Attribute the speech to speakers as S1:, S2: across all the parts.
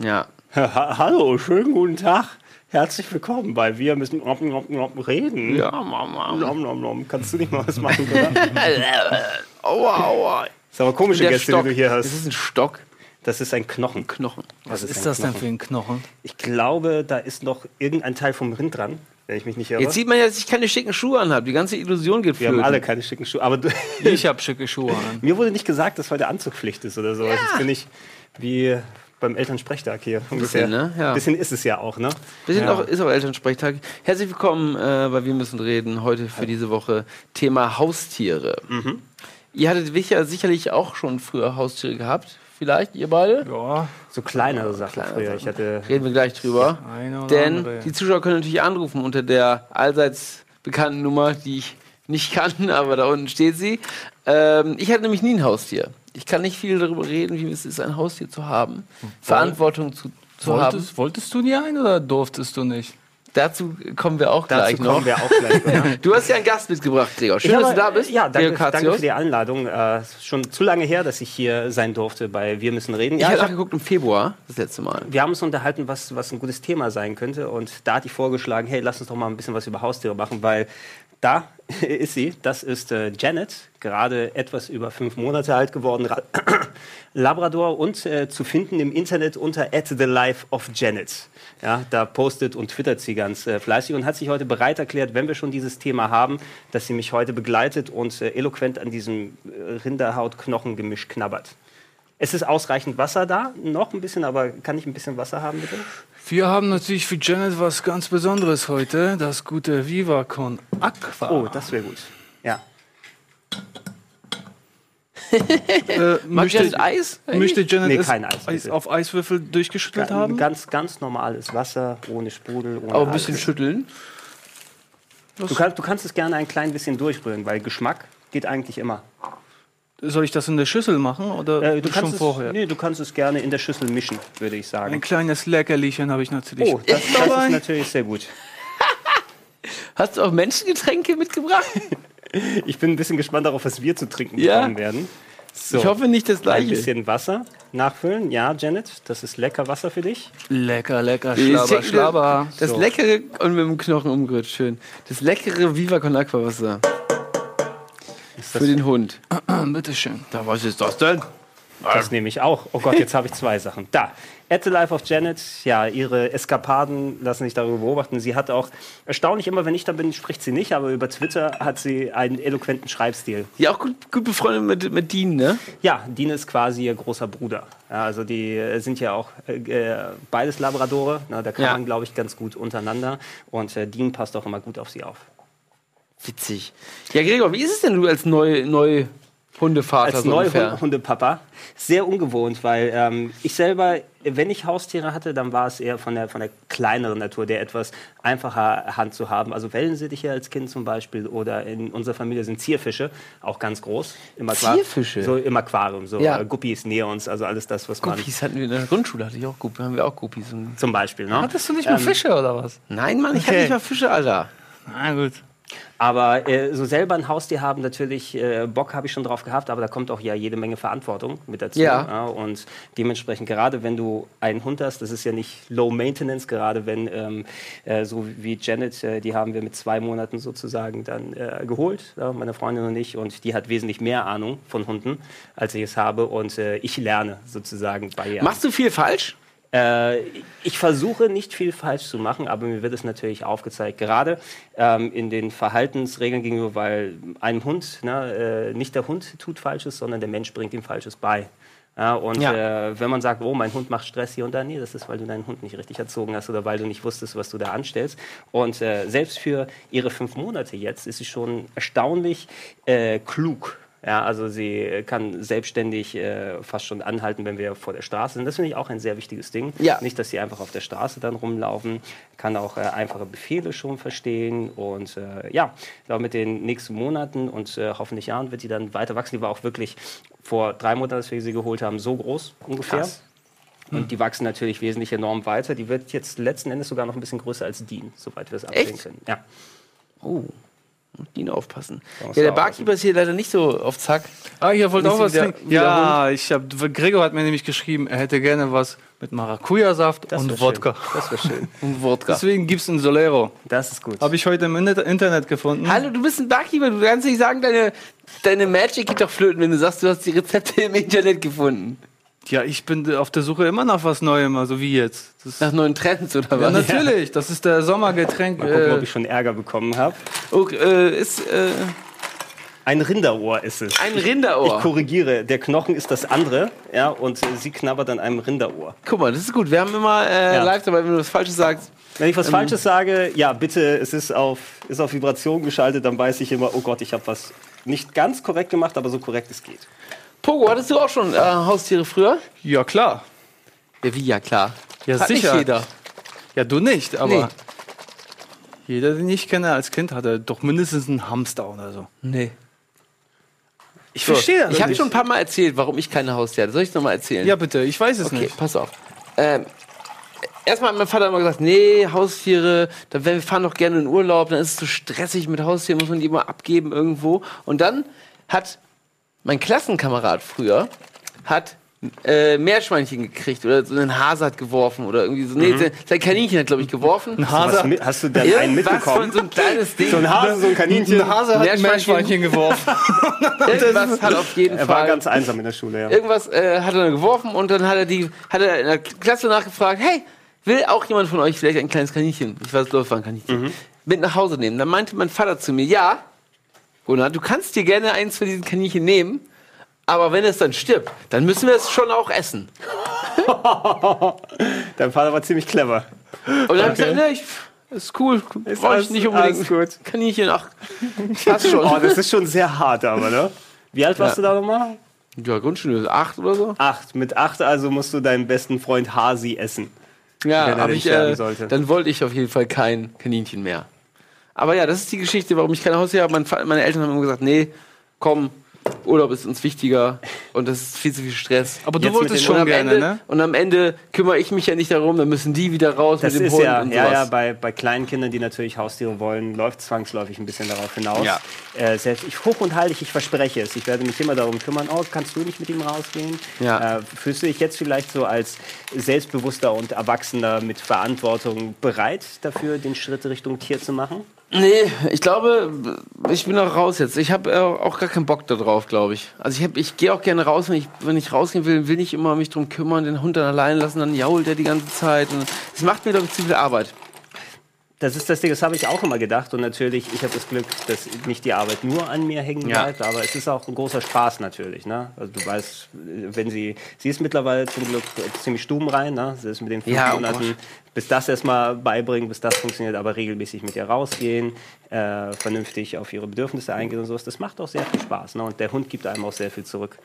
S1: Ja.
S2: Ha Hallo, schönen guten Tag. Herzlich willkommen bei Wir müssen nom, nom, nom, reden.
S1: Ja, Mama.
S2: Nom, nom, nom. Kannst du nicht mal was machen?
S1: Aua, aua.
S2: ist aber komische Gäste,
S1: Stock.
S2: die du hier
S1: Das
S2: hast.
S1: ist ein Stock.
S2: Das ist ein Knochen.
S1: Knochen.
S2: Was
S3: ist
S2: ein
S3: das denn
S2: Knochen?
S3: für ein Knochen?
S2: Ich glaube, da ist noch irgendein Teil vom Rind dran, wenn ich mich nicht irre.
S1: Jetzt sieht man ja, dass ich keine schicken Schuhe anhabe. Die ganze Illusion geht
S2: Wir
S1: flöten.
S2: haben alle keine schicken Schuhe. Aber du,
S3: Ich habe schicke Schuhe an.
S2: mir wurde nicht gesagt, dass heute Anzugpflicht ist oder so. Also Jetzt bin ich wie beim Elternsprechtag hier ungefähr.
S1: ne? Ja.
S2: Bisschen ist es ja auch, ne?
S1: Wir sind
S3: Ja.
S1: auch, ist auch Elternsprechtag. Herzlich willkommen äh, bei Wir müssen reden. Heute für diese Woche Thema Haustiere.
S2: Mhm.
S1: Ihr hattet sicher, sicherlich auch schon früher Haustiere gehabt. Vielleicht, ihr beide?
S3: Ja,
S2: So kleinere Sachen
S1: Kleinere
S2: früher.
S1: Sachen.
S2: Ich hatte
S1: Reden wir gleich drüber. Denn
S3: andere.
S1: die Zuschauer können natürlich anrufen unter der allseits bekannten Nummer, die ich nicht kann, aber da unten steht sie. Ähm, ich hatte nämlich nie ein Haustier. Ich kann nicht viel darüber reden, wie es ist, ein Haustier zu haben, Verantwortung zu, zu haben.
S3: wolltest, du dir ein oder durftest du nicht?
S1: Dazu kommen wir auch
S2: dazu
S1: gleich noch.
S2: wir auch gleich.
S1: Du hast ja einen Gast mitgebracht, Gregor. Schön,
S2: Ich
S1: dass
S2: habe-
S1: du da bist.
S2: Ja, danke, danke für die Einladung. Äh, schon zu lange her, dass ich hier sein durfte bei Wir müssen reden.
S1: Ich
S2: Ja,
S1: habe
S2: ich hab,
S1: nachgeguckt im Februar, das letzte Mal.
S2: wir haben uns unterhalten, was, was ein gutes Thema sein könnte. Und da hatte ich vorgeschlagen, hey, lass uns doch mal ein bisschen was über Haustiere machen, weil da ist sie. Das ist äh, Janet, gerade etwas über fünf Monate alt geworden. Ra Labrador und äh, zu finden im Internet unter at the life of Janet. Ja, da postet und twittert sie ganz äh, fleißig und hat sich heute bereit erklärt, wenn wir schon dieses Thema haben, dass sie mich heute begleitet und äh, eloquent an diesem äh, Rinderhaut-Knochen-Gemisch knabbert. Es ist ausreichend Wasser da, noch ein bisschen, aber kann ich ein bisschen Wasser haben, bitte?
S3: Wir haben natürlich für Janet was ganz Besonderes heute. Das gute Viva con Aqua.
S2: Oh, das wäre gut. Ja.
S3: Äh,
S1: ihr das Eis?
S3: möchte Janet
S2: Nee, kein Eis, bitte.
S3: auf Eiswürfel durchgeschüttelt
S2: Ga-
S3: haben?
S2: Ganz, ganz normales Wasser, ohne Sprudel, ohne
S1: Aber ein bisschen
S2: alles.
S1: schütteln.
S2: Du, kannst, du kannst es gerne ein klein bisschen durchrühren, weil Geschmack geht eigentlich immer.
S3: Soll ich das in der Schüssel machen oder
S2: Äh, du,
S3: schon
S2: kannst es,
S3: vorher?
S2: nee, du kannst es gerne in der Schüssel mischen, würde ich
S3: Ein
S2: sagen.
S3: kleines Leckerlichen habe ich natürlich.
S2: Oh, das, das ist natürlich sehr gut.
S1: Hast du auch Menschengetränke mitgebracht?
S2: Ich bin ein bisschen gespannt darauf, was wir zu trinken
S1: Ja.
S2: bekommen werden. So,
S1: Ich hoffe nicht das
S2: ein
S1: gleiche.
S2: bisschen Wasser nachfüllen. Ja, Janet, das ist lecker Wasser für dich.
S3: Lecker, lecker, schlabber, schlabber.
S1: Das
S2: So.
S1: leckere und mit dem Knochen umgerührt, schön. Das leckere Viva Con Aqua Wasser
S2: Ist
S1: für den Hund.
S3: Bitteschön.
S1: Da, was ist das denn?
S2: Das nehme ich auch. Oh Gott, jetzt habe ich zwei Sachen. Da. At the Life of Janet, ja, ihre Eskapaden lassen sich darüber beobachten. Sie hat auch, erstaunlich immer, wenn ich da bin, spricht sie nicht, aber über Twitter hat sie einen eloquenten Schreibstil.
S1: Ja, auch gut, gut befreundet mit, mit Dean, ne?
S2: Ja, Dean ist quasi ihr großer Bruder. Ja, also die äh, sind ja auch äh, äh, beides Labradore. Na, da kann
S1: Ja.
S2: man, glaube ich, ganz gut untereinander. Und äh, Dean passt auch immer gut auf sie auf.
S1: Witzig. Ja, Gregor, wie ist es denn du als neu, neu Hundevater
S2: Als
S1: so ungefähr?
S2: Neuhundepapa. Sehr ungewohnt, weil ähm, ich selber, wenn ich Haustiere hatte, dann war es eher von der, von der kleineren Natur, der etwas einfacher Hand zu haben. Also Wellensittiche als Kind zum Beispiel oder in unserer Familie sind Zierfische, auch ganz groß. Im
S1: Zierfische?
S2: So im Aquarium, so
S1: Ja.
S2: äh, Guppies, Neons, also alles das, was man...
S1: Guppies hatten wir in der Grundschule, hatte ich auch Guppies, haben wir auch Guppies. Und
S2: Zum Beispiel, ne?
S3: Hattest du nicht mal Fische oder was?
S1: Nein, Mann, ich hatte
S2: Okay.
S1: nicht mal Fische, Alter.
S3: Na gut.
S2: Aber äh, so selber ein Haustier haben, natürlich, äh, Bock habe ich schon drauf gehabt, aber da kommt auch ja jede Menge Verantwortung mit dazu.
S1: Ja.
S2: und dementsprechend, gerade wenn du einen Hund hast, das ist ja nicht Low Maintenance, gerade wenn, ähm, äh, so wie Janet, äh, die haben wir mit zwei Monaten sozusagen dann äh, geholt, ja, meine Freundin und ich, und die hat wesentlich mehr Ahnung von Hunden, als ich es habe, und äh, ich lerne sozusagen bei ihr.
S1: Machst du viel falsch?
S2: Äh, ich versuche nicht viel falsch zu machen, aber mir wird es natürlich aufgezeigt. Gerade ähm, in den Verhaltensregeln gegenüber, weil einem Hund, ne, äh, nicht der Hund tut Falsches, sondern der Mensch bringt ihm Falsches bei. Ja, und
S1: Ja.
S2: Äh, wenn man sagt, oh, mein Hund macht Stress hier und da, nee, das ist, weil du deinen Hund nicht richtig erzogen hast oder weil du nicht wusstest, was du da anstellst. Und äh, selbst für ihre fünf Monate jetzt ist sie schon erstaunlich äh, klug. Ja, also sie kann selbstständig äh, fast schon anhalten, wenn wir vor der Straße sind. Das finde ich auch ein sehr wichtiges Ding.
S1: Ja.
S2: Nicht, dass sie einfach auf der Straße dann rumlaufen, kann auch äh, einfache Befehle schon verstehen. Und äh, ja, ich glaube, mit den nächsten Monaten und äh, hoffentlich Jahren wird sie dann weiter wachsen. Die war auch wirklich vor drei Monaten, als wir sie geholt haben, so groß ungefähr.
S1: Krass.
S2: Und die wachsen natürlich wesentlich enorm weiter. Die wird jetzt letzten Endes sogar noch ein bisschen größer als Dean, soweit wir es absehen können. Ja.
S1: Oh. Auf Dino aufpassen. Ja, der Barkeeper ist hier leider nicht so auf Zack.
S3: Ah, ihr wollt
S1: Nicht
S3: auch was trinken? Ja, ich hab, Gregor hat mir nämlich geschrieben, er hätte gerne was mit Maracuja-Saft und Wodka.
S2: Schön. Das wäre schön.
S1: Und Wodka.
S3: Deswegen gibt's ein Solero.
S2: Das ist gut.
S3: Habe ich heute im Inter- Internet gefunden.
S1: Hallo, du bist ein Barkeeper. Du kannst nicht sagen, deine, deine Magic geht doch flöten, wenn du sagst, du hast die Rezepte im Internet gefunden.
S3: Ja, ich bin auf der Suche immer nach was Neuem, also wie jetzt. Das
S1: Nach neuen Trends oder
S3: ja,
S1: was?
S3: natürlich, das ist der Sommergetränk.
S2: Mal gucken, ob
S3: Äh,
S2: ich schon Ärger bekommen habe.
S1: Okay, äh, ist äh,
S2: Ein Rinderohr ist es.
S1: ein
S2: Ich
S1: Rinderohr.
S2: korrigiere, der Knochen ist das andere, ja, und sie knabbert an einem Rinderohr.
S1: Guck mal, das ist gut. Wir haben immer äh,
S2: Ja.
S1: live dabei, wenn du was Falsches sagst.
S2: Wenn ich
S1: Ähm.
S2: was Falsches sage, ja, bitte, es ist auf, ist auf Vibration geschaltet, dann weiß ich immer, oh Gott, ich habe was nicht ganz korrekt gemacht, aber so korrekt es geht.
S1: Pogo, hattest du auch schon äh, Haustiere früher?
S3: ja, klar.
S1: Ja, wie? Ja, klar.
S3: Ja,
S1: Hat
S3: sicher.
S1: nicht jeder.
S3: Ja, du nicht, aber
S1: Nee.
S3: Jeder, den ich kenne als Kind, hatte doch mindestens einen Hamster oder so.
S1: Nee.
S3: Ich
S1: So,
S3: verstehe das
S1: ich habe schon ein paar Mal erzählt, warum ich keine Haustiere hatte. Soll ich es nochmal erzählen?
S3: Ja, bitte, ich weiß es
S1: Okay,
S3: nicht.
S1: pass auf. Ähm, erstmal hat mein Vater immer gesagt, nee, Haustiere, da, wir fahren doch gerne in Urlaub, dann ist es so stressig mit Haustieren, muss man die immer abgeben irgendwo. Und dann hat mein Klassenkamerad früher, hat äh, Meerschweinchen gekriegt oder so einen Hase hat geworfen oder irgendwie so. Nee, sein- sein Kaninchen hat, glaube ich, geworfen. Ein
S2: Was, mit- hast du dann einen
S1: Irgendwas
S2: mitbekommen?
S1: von so ein kleines Ding.
S2: So ein Hase, so ein Kaninchen.
S3: Ein Hase hat ein
S1: Meerschweinchen.
S3: Meerschweinchen geworfen.
S1: Irgendwas hat auf jeden
S2: Er war
S1: Fall.
S2: ganz einsam in der Schule, ja.
S1: Irgendwas äh, hat er dann geworfen und dann hat er die, hat er in der Klasse nachgefragt, hey, will auch jemand von euch vielleicht ein kleines Kaninchen, ich weiß, glaube, es war ein Kaninchen, mit nach Hause nehmen? Dann meinte mein Vater zu mir, ja, Gunnar, du kannst dir gerne eins von diesen Kaninchen nehmen, aber wenn es dann stirbt, dann müssen wir es schon auch essen.
S2: Dein Vater war ziemlich clever.
S1: Und dann habe ich gesagt, ne, ich, ist cool, brauche ich
S2: alles-
S1: nicht
S2: alles
S1: unbedingt
S2: gut.
S1: Kaninchen, ach, passt schon.
S2: Oh, das ist schon sehr hart, aber, ne? Wie alt warst
S1: Ja.
S2: du da nochmal?
S1: ja, Grundschule, acht oder so.
S2: Acht. Mit acht also musst du deinen besten Freund Hasi essen.
S1: Ja,
S2: Wenn er
S1: ich, äh,
S2: sollte.
S1: dann wollte ich auf jeden Fall kein Kaninchen mehr. Aber ja, das ist die Geschichte, warum ich keine Haustiere habe. Mein, Fa- meine Eltern haben immer gesagt, nee, komm, Urlaub ist uns wichtiger und das ist viel zu viel Stress.
S3: Aber du
S2: Jetzt
S3: wolltest schon gerne,
S1: Ende,
S3: ne?
S1: und am Ende kümmere ich mich ja nicht darum, dann müssen die wieder raus
S2: Das
S1: mit dem Hund
S2: ja,
S1: und
S2: ja,
S1: sowas.
S2: ja, bei, bei kleinen Kindern, die natürlich Haustiere wollen, läuft zwangsläufig ein bisschen darauf hinaus.
S1: Ja.
S2: Äh, selbst ich hoch und heilig, ich verspreche es. Ich werde mich immer darum kümmern, oh, kannst du nicht mit ihm rausgehen?
S1: Ja.
S2: Äh, fühlst du dich jetzt vielleicht so als selbstbewusster und Erwachsener mit Verantwortung bereit dafür, den Schritt Richtung Tier zu machen?
S1: Nee, ich glaube, ich bin auch raus jetzt. Ich habe äh, auch gar keinen Bock darauf, glaube ich. Also ich, hab- ich gehe auch gerne raus, wenn ich, wenn ich rausgehen will, will ich immer mich drum kümmern, den Hund dann allein lassen, dann jault er die ganze Zeit. Es macht mir, glaube ich, zu viel Arbeit.
S2: Das ist das Ding, das habe ich auch immer gedacht. Und natürlich, ich habe das Glück, dass nicht die Arbeit nur an mir hängen
S1: Ja.
S2: bleibt, aber es ist auch ein großer Spaß natürlich. Ne? Also du weißt, wenn sie, sie ist mittlerweile zum Glück ziemlich stubenrein, ne? sie ist mit den fünf
S1: Ja, oh
S2: Monaten, bis das erstmal beibringen, bis das funktioniert, aber regelmäßig mit ihr rausgehen, äh, vernünftig auf ihre Bedürfnisse eingehen und sowas, das macht auch sehr viel Spaß. Ne? Und der Hund gibt einem auch sehr viel zurück.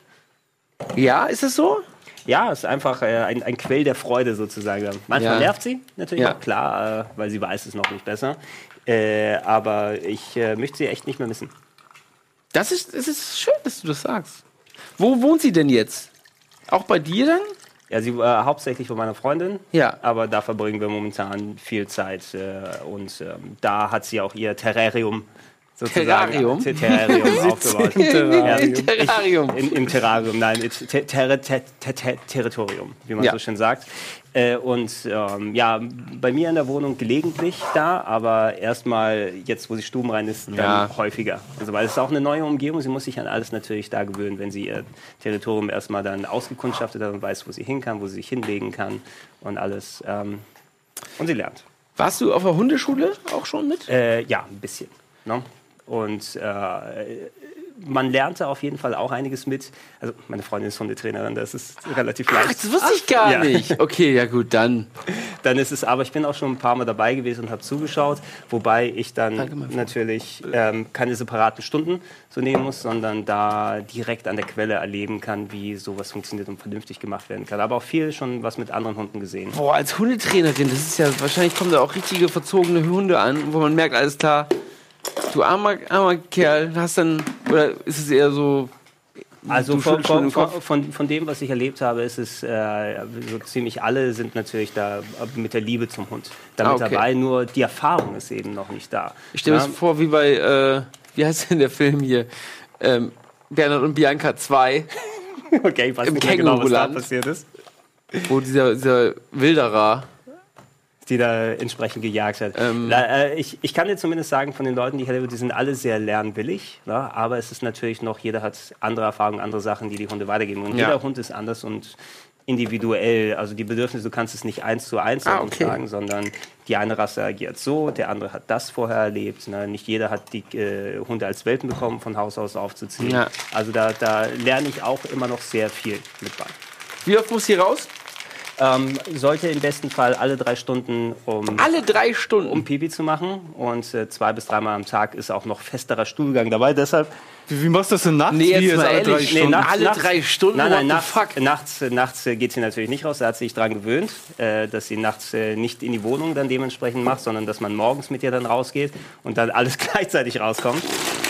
S1: Ja, ist es so?
S2: Ja, es ist einfach äh, ein, ein Quell der Freude sozusagen. Manchmal
S1: Ja.
S2: nervt sie natürlich
S1: Ja.
S2: auch, klar, äh, weil sie weiß es noch nicht besser. Äh, aber ich äh, möchte sie echt nicht mehr missen.
S1: Das ist, es ist schön, dass du das sagst. Wo wohnt sie denn jetzt? Auch bei dir dann?
S2: Ja, sie war hauptsächlich bei meiner Freundin.
S1: Ja.
S2: Aber da verbringen wir momentan viel Zeit. Äh, und ähm, da hat sie auch ihr Terrarium sozusagen.
S1: Terrarium?
S2: Ter Terrarium aufgebaut.
S1: Im Terrarium.
S2: Im, Im Terrarium, nein, ter ter ter ter ter Territorium, wie man
S1: Ja.
S2: so schön sagt. Äh, und ähm, ja, bei mir in der Wohnung gelegentlich da, aber erstmal jetzt, wo sie stubenrein ist, dann
S1: Ja.
S2: häufiger. Also weil es ist auch eine neue Umgebung, sie muss sich an alles natürlich da gewöhnen, wenn sie ihr Territorium erstmal dann ausgekundschaftet hat und weiß, wo sie hin kann, wo sie sich hinlegen kann und alles. Ähm, und sie lernt.
S1: Warst du auf der Hundeschule auch schon mit?
S2: Äh, ja, ein bisschen. Ne? Und äh, man lernte auf jeden Fall auch einiges mit. Also meine Freundin ist Hundetrainerin, das ist relativ
S1: Ach,
S2: leicht.
S1: das wusste ich gar
S2: Ja.
S1: nicht. Okay, ja gut, dann.
S2: Dann ist es, aber ich bin auch schon ein paar Mal dabei gewesen und habe zugeschaut, wobei ich dann natürlich ähm, keine separaten Stunden so nehmen muss, sondern da direkt an der Quelle erleben kann, wie sowas funktioniert und vernünftig gemacht werden kann. Aber auch viel schon was mit anderen Hunden gesehen.
S1: Boah, als Hundetrainerin, das ist ja, wahrscheinlich kommen da auch richtige verzogene Hunde an, wo man merkt, alles klar, du armer, armer Kerl, hast dann, oder ist es eher so,
S2: Also von, von, von, von, dem, was ich erlebt habe, ist es äh, so ziemlich alle sind natürlich da mit der Liebe zum Hund damit
S1: Ah, okay.
S2: dabei. Nur die Erfahrung ist eben noch nicht da.
S1: ich stelle mir das vor, wie bei, äh, wie heißt denn der Film hier? Ähm, Bernhard und Bianca 2,
S2: Okay, ich weiß
S1: Im
S2: nicht genau, was da passiert ist.
S1: wo dieser, dieser Wilderer.
S2: Die da entsprechend gejagt hat.
S1: Ähm.
S2: La- äh, ich, ich kann dir zumindest sagen, von den Leuten, die ich erlebe, die sind alle sehr lernwillig. Ne? Aber es ist natürlich noch, jeder hat andere Erfahrungen, andere Sachen, die die Hunde weitergeben. Und
S1: Ja.
S2: jeder Hund ist anders und individuell. Also die Bedürfnisse, du kannst es nicht eins zu eins
S1: Ah, okay.
S2: sagen, sondern die eine Rasse agiert so, der andere hat das vorher erlebt. Ne? Nicht jeder hat die äh, Hunde als Welpen bekommen, von Haus aus aufzuziehen.
S1: Ja.
S2: Also da, da lerne ich auch immer noch sehr viel mit bei.
S1: Wie oft muss hier raus?
S2: Ähm, sollte im besten Fall alle drei Stunden um
S1: Alle drei Stunden.
S2: um Pipi zu machen. Und äh, zwei bis dreimal am Tag ist auch noch festerer Stuhlgang dabei. Deshalb
S3: Wie, wie machst du das denn nachts?
S1: Nee, jetzt
S3: Wie,
S1: mal
S3: alle drei
S1: ehrlich, nee,
S3: Stunden?
S1: nachts- Alle drei Stunden?
S2: Nein, nein, nachts,
S1: fuck?
S2: nachts, äh, nachts äh, geht sie natürlich nicht raus. Da hat sie sich dran gewöhnt, äh, dass sie nachts äh, nicht in die Wohnung dann dementsprechend macht, sondern dass man morgens mit ihr dann rausgeht und dann alles gleichzeitig rauskommt.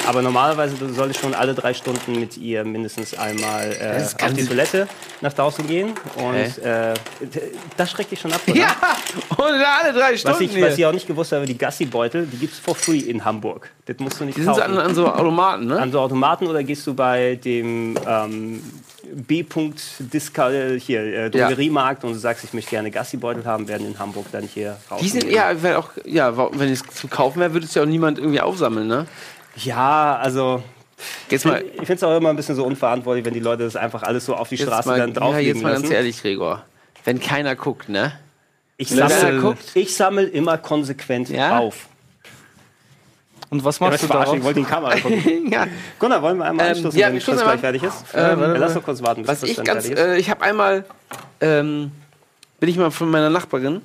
S2: Aber normalerweise du solltest schon alle drei Stunden mit ihr mindestens einmal äh, auf die Toilette nach draußen gehen. Und äh, d- das schreckt dich schon ab, oder?
S1: ja, und alle drei Stunden
S2: Was ich, was ich auch nicht gewusst habe, die Gassi-Beutel, die gibt es for free in Hamburg. Das musst du nicht
S1: die sind so
S2: kaufen.
S1: an, an so Automaten, ne?
S2: An so Automaten oder gehst du bei dem ähm, B-Punkt äh, hier äh, Drogeriemarkt und du sagst, ich möchte gerne Gassi-Beutel haben, werden in Hamburg dann hier raus.
S1: Die sind, ja, weil auch, ja, wenn es zu kaufen wäre, würde es ja auch niemand irgendwie aufsammeln, ne?
S2: Ja, also
S1: Jetzt mal,
S2: ich finde es auch immer ein bisschen so unverantwortlich, wenn die Leute das einfach alles so auf die Straße
S1: mal,
S2: dann
S1: ja,
S2: drauflegen
S1: jetzt mal ganz
S2: lassen.
S1: ehrlich, Gregor. Wenn keiner guckt, ne?
S2: Ich sammle,
S1: guckt.
S2: ich sammle immer konsequent
S1: Ja?
S2: auf.
S3: Und was
S2: Ja,
S3: machst
S2: was
S3: du darauf?
S2: ich wollte die Kamera gucken.
S1: ja.
S2: Gunnar, wollen wir einmal
S1: Ähm,
S2: anstoßen,
S1: ja,
S2: wenn
S1: stoßen
S2: gleich fertig ist?
S1: Ähm,
S2: ja, lass doch kurz warten, bis
S1: Was
S2: Chris
S1: ich
S2: dann
S1: ganz,
S2: fertig ist.
S1: äh, ich habe einmal, ähm, bin ich mal von meiner Nachbarin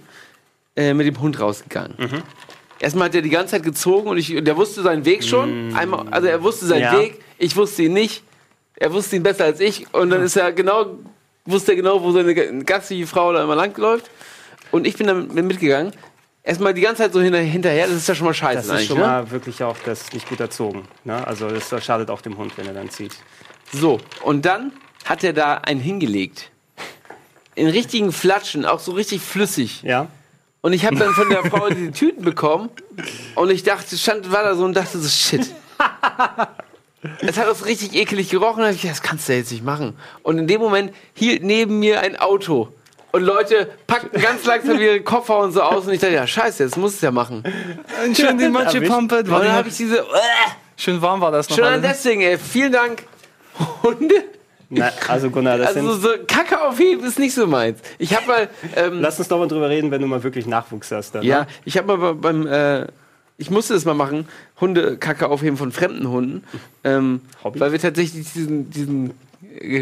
S1: äh, mit dem Hund rausgegangen.
S2: Mhm.
S1: Erstmal hat er die ganze Zeit gezogen und, ich, und der wusste seinen Weg schon. Einmal, also er wusste seinen.
S2: Ja.
S1: Weg, ich wusste ihn nicht. Er wusste ihn besser als ich und dann ist er genau, wusste er genau, wo seine Gassi-Frau da immer langläuft. Und ich bin dann mit mitgegangen. Erstmal die ganze Zeit so hinter, hinterher, das ist ja schon mal scheiße
S2: Das ist schon
S1: ne?
S2: mal wirklich auch das nicht gut erzogen. Ne? Also das schadet auch dem Hund, wenn er dann zieht.
S1: So, und dann hat er da einen hingelegt. In richtigen Flatschen, auch so richtig flüssig.
S2: Ja?
S1: Und ich habe dann von der Frau die Tüten bekommen und ich dachte, stand, war da so und dachte so, shit. Es hat auch richtig ekelig gerochen. Da ich das kannst du jetzt nicht machen. Und in dem Moment hielt neben mir ein Auto. Und Leute packten ganz langsam ihre Koffer und so aus. Und ich dachte, ja, scheiße, jetzt muss es ja machen.
S3: Und schön die Matsche pumpet.
S1: Und dann habe ich diese, äh,
S3: Schön warm war das noch.
S1: schon an deswegen, ey, vielen Dank. Hunde.
S2: Na, also Gunnar, das
S1: Also
S2: sind,
S1: so Kacke aufheben ist nicht so meins. Ich habe mal, ähm,
S2: lass uns doch mal drüber reden, wenn du mal wirklich Nachwuchs hast. Dann,
S1: ja,
S2: Ne?
S1: ich habe mal be- beim, äh, ich musste das mal machen, Hundekacke aufheben von fremden Hunden, ähm,
S2: Hobby?
S1: weil wir tatsächlich diesen, diesen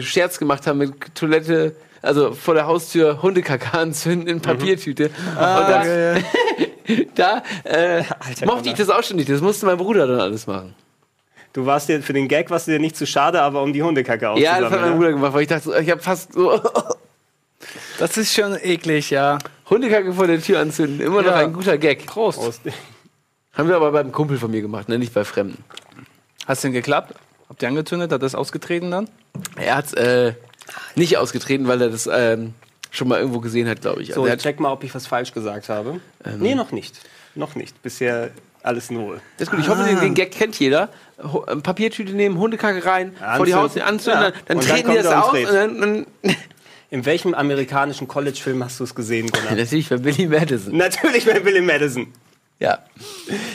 S1: Scherz gemacht haben mit Toilette, also vor der Haustür Hundekacke anzünden in Papiertüte. Und da,
S3: ja, ja.
S1: da äh,
S2: Alter,
S1: mochte ich das auch schon nicht. Das musste mein Bruder dann alles machen.
S2: Du warst dir für den Gag warst du dir nicht zu schade, aber um die Hundekacke
S1: Ja,
S2: aufzusammeln.
S1: das hat mein
S2: ne?
S1: Bruder gemacht, weil ich dachte, ich habe fast so
S3: Das ist schon eklig, ja.
S1: Hundekacke vor der Tür anzünden. Immer noch
S3: Ja.
S1: ein guter Gag.
S3: Prost.
S2: Prost.
S1: Haben wir aber beim Kumpel von mir gemacht, ne? nicht bei Fremden.
S3: Hast du denn geklappt? Habt ihr angezündet? Hat das ausgetreten dann?
S1: Er hat äh, nicht ausgetreten, weil er das ähm, schon mal irgendwo gesehen hat, glaube ich.
S2: So,
S1: Also er
S2: ich check mal, ob ich was falsch gesagt habe. nee, noch nicht. Noch nicht. Bisher alles nur.
S1: das ist gut. Ich hoffe, den, den Gag kennt jeder. Ho äh, Papiertüte nehmen, Hundekacke rein, vor die
S2: Anzünden.
S1: Haustür anzünden,
S2: Ja.
S1: dann, dann treten die das aus dann, dann
S2: In welchem amerikanischen College-Film hast du es gesehen, Gunnar?
S1: natürlich bei Billy Madison.
S2: Natürlich bei Billy Madison.
S1: Ja.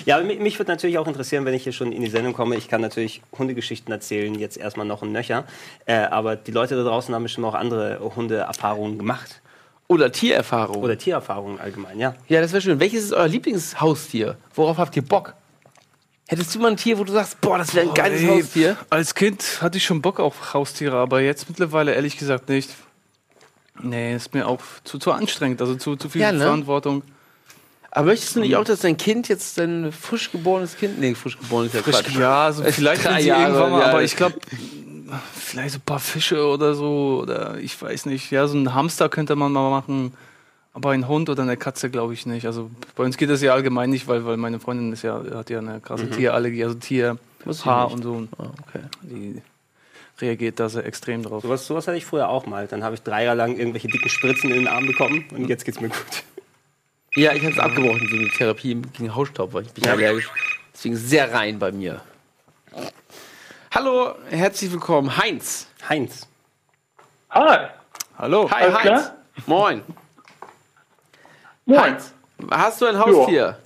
S2: Ja, mich, mich würde natürlich auch interessieren, wenn ich hier schon in die Sendung komme. Ich kann natürlich Hundegeschichten erzählen, jetzt erstmal noch ein Nöcher. Äh, aber die Leute da draußen haben bestimmt auch andere Hundeerfahrungen gemacht.
S1: Oder Tiererfahrung.
S2: Oder Tiererfahrungen allgemein, ja.
S1: ja, das wäre schön. Welches ist euer Lieblingshaustier? Worauf habt ihr Bock? Hättest du mal ein Tier, wo du sagst, boah, das wäre ein geiles
S3: Ey,
S1: Haustier?
S3: Als Kind hatte ich schon Bock auf Haustiere, aber jetzt mittlerweile ehrlich gesagt nicht. Nee, ist mir auch zu, zu anstrengend, also zu, zu viel
S1: Ja, ne?
S3: Verantwortung.
S1: Aber möchtest du nicht auch, dass dein Kind jetzt dein frisch geborenes Kind, nee, frisch geboren ist ja Quatsch.
S3: Ja, also
S1: Es
S3: vielleicht
S1: drei Jahre,
S3: irgendwann mal,
S1: ja.
S3: aber ich glaube, vielleicht so ein paar Fische oder so, oder ich weiß nicht. Ja, so ein Hamster könnte man mal machen, aber ein Hund oder eine Katze glaube ich nicht. Also bei uns geht das ja allgemein nicht, weil, weil meine Freundin ist ja, hat ja eine krasse Tierallergie, also Tier, Haar und so.
S1: Ah, okay.
S3: Die reagiert da sehr extrem drauf.
S2: Sowas, sowas hatte ich früher auch mal. Dann habe ich drei Jahre lang irgendwelche dicken Spritzen in den Arm bekommen und jetzt geht's mir gut.
S1: Ja, ich habe es abgebrochen, so eine Therapie gegen Hausstaub, weil ich bin
S2: Ja.
S1: allergisch. Deswegen sehr rein bei mir. Hallo, herzlich willkommen, Heinz.
S2: Heinz.
S4: Hi.
S3: Hallo.
S1: Hi,
S4: Alles
S1: Heinz.
S4: klar?
S1: Moin.
S4: Moin.
S1: Heinz, hast du ein Haustier?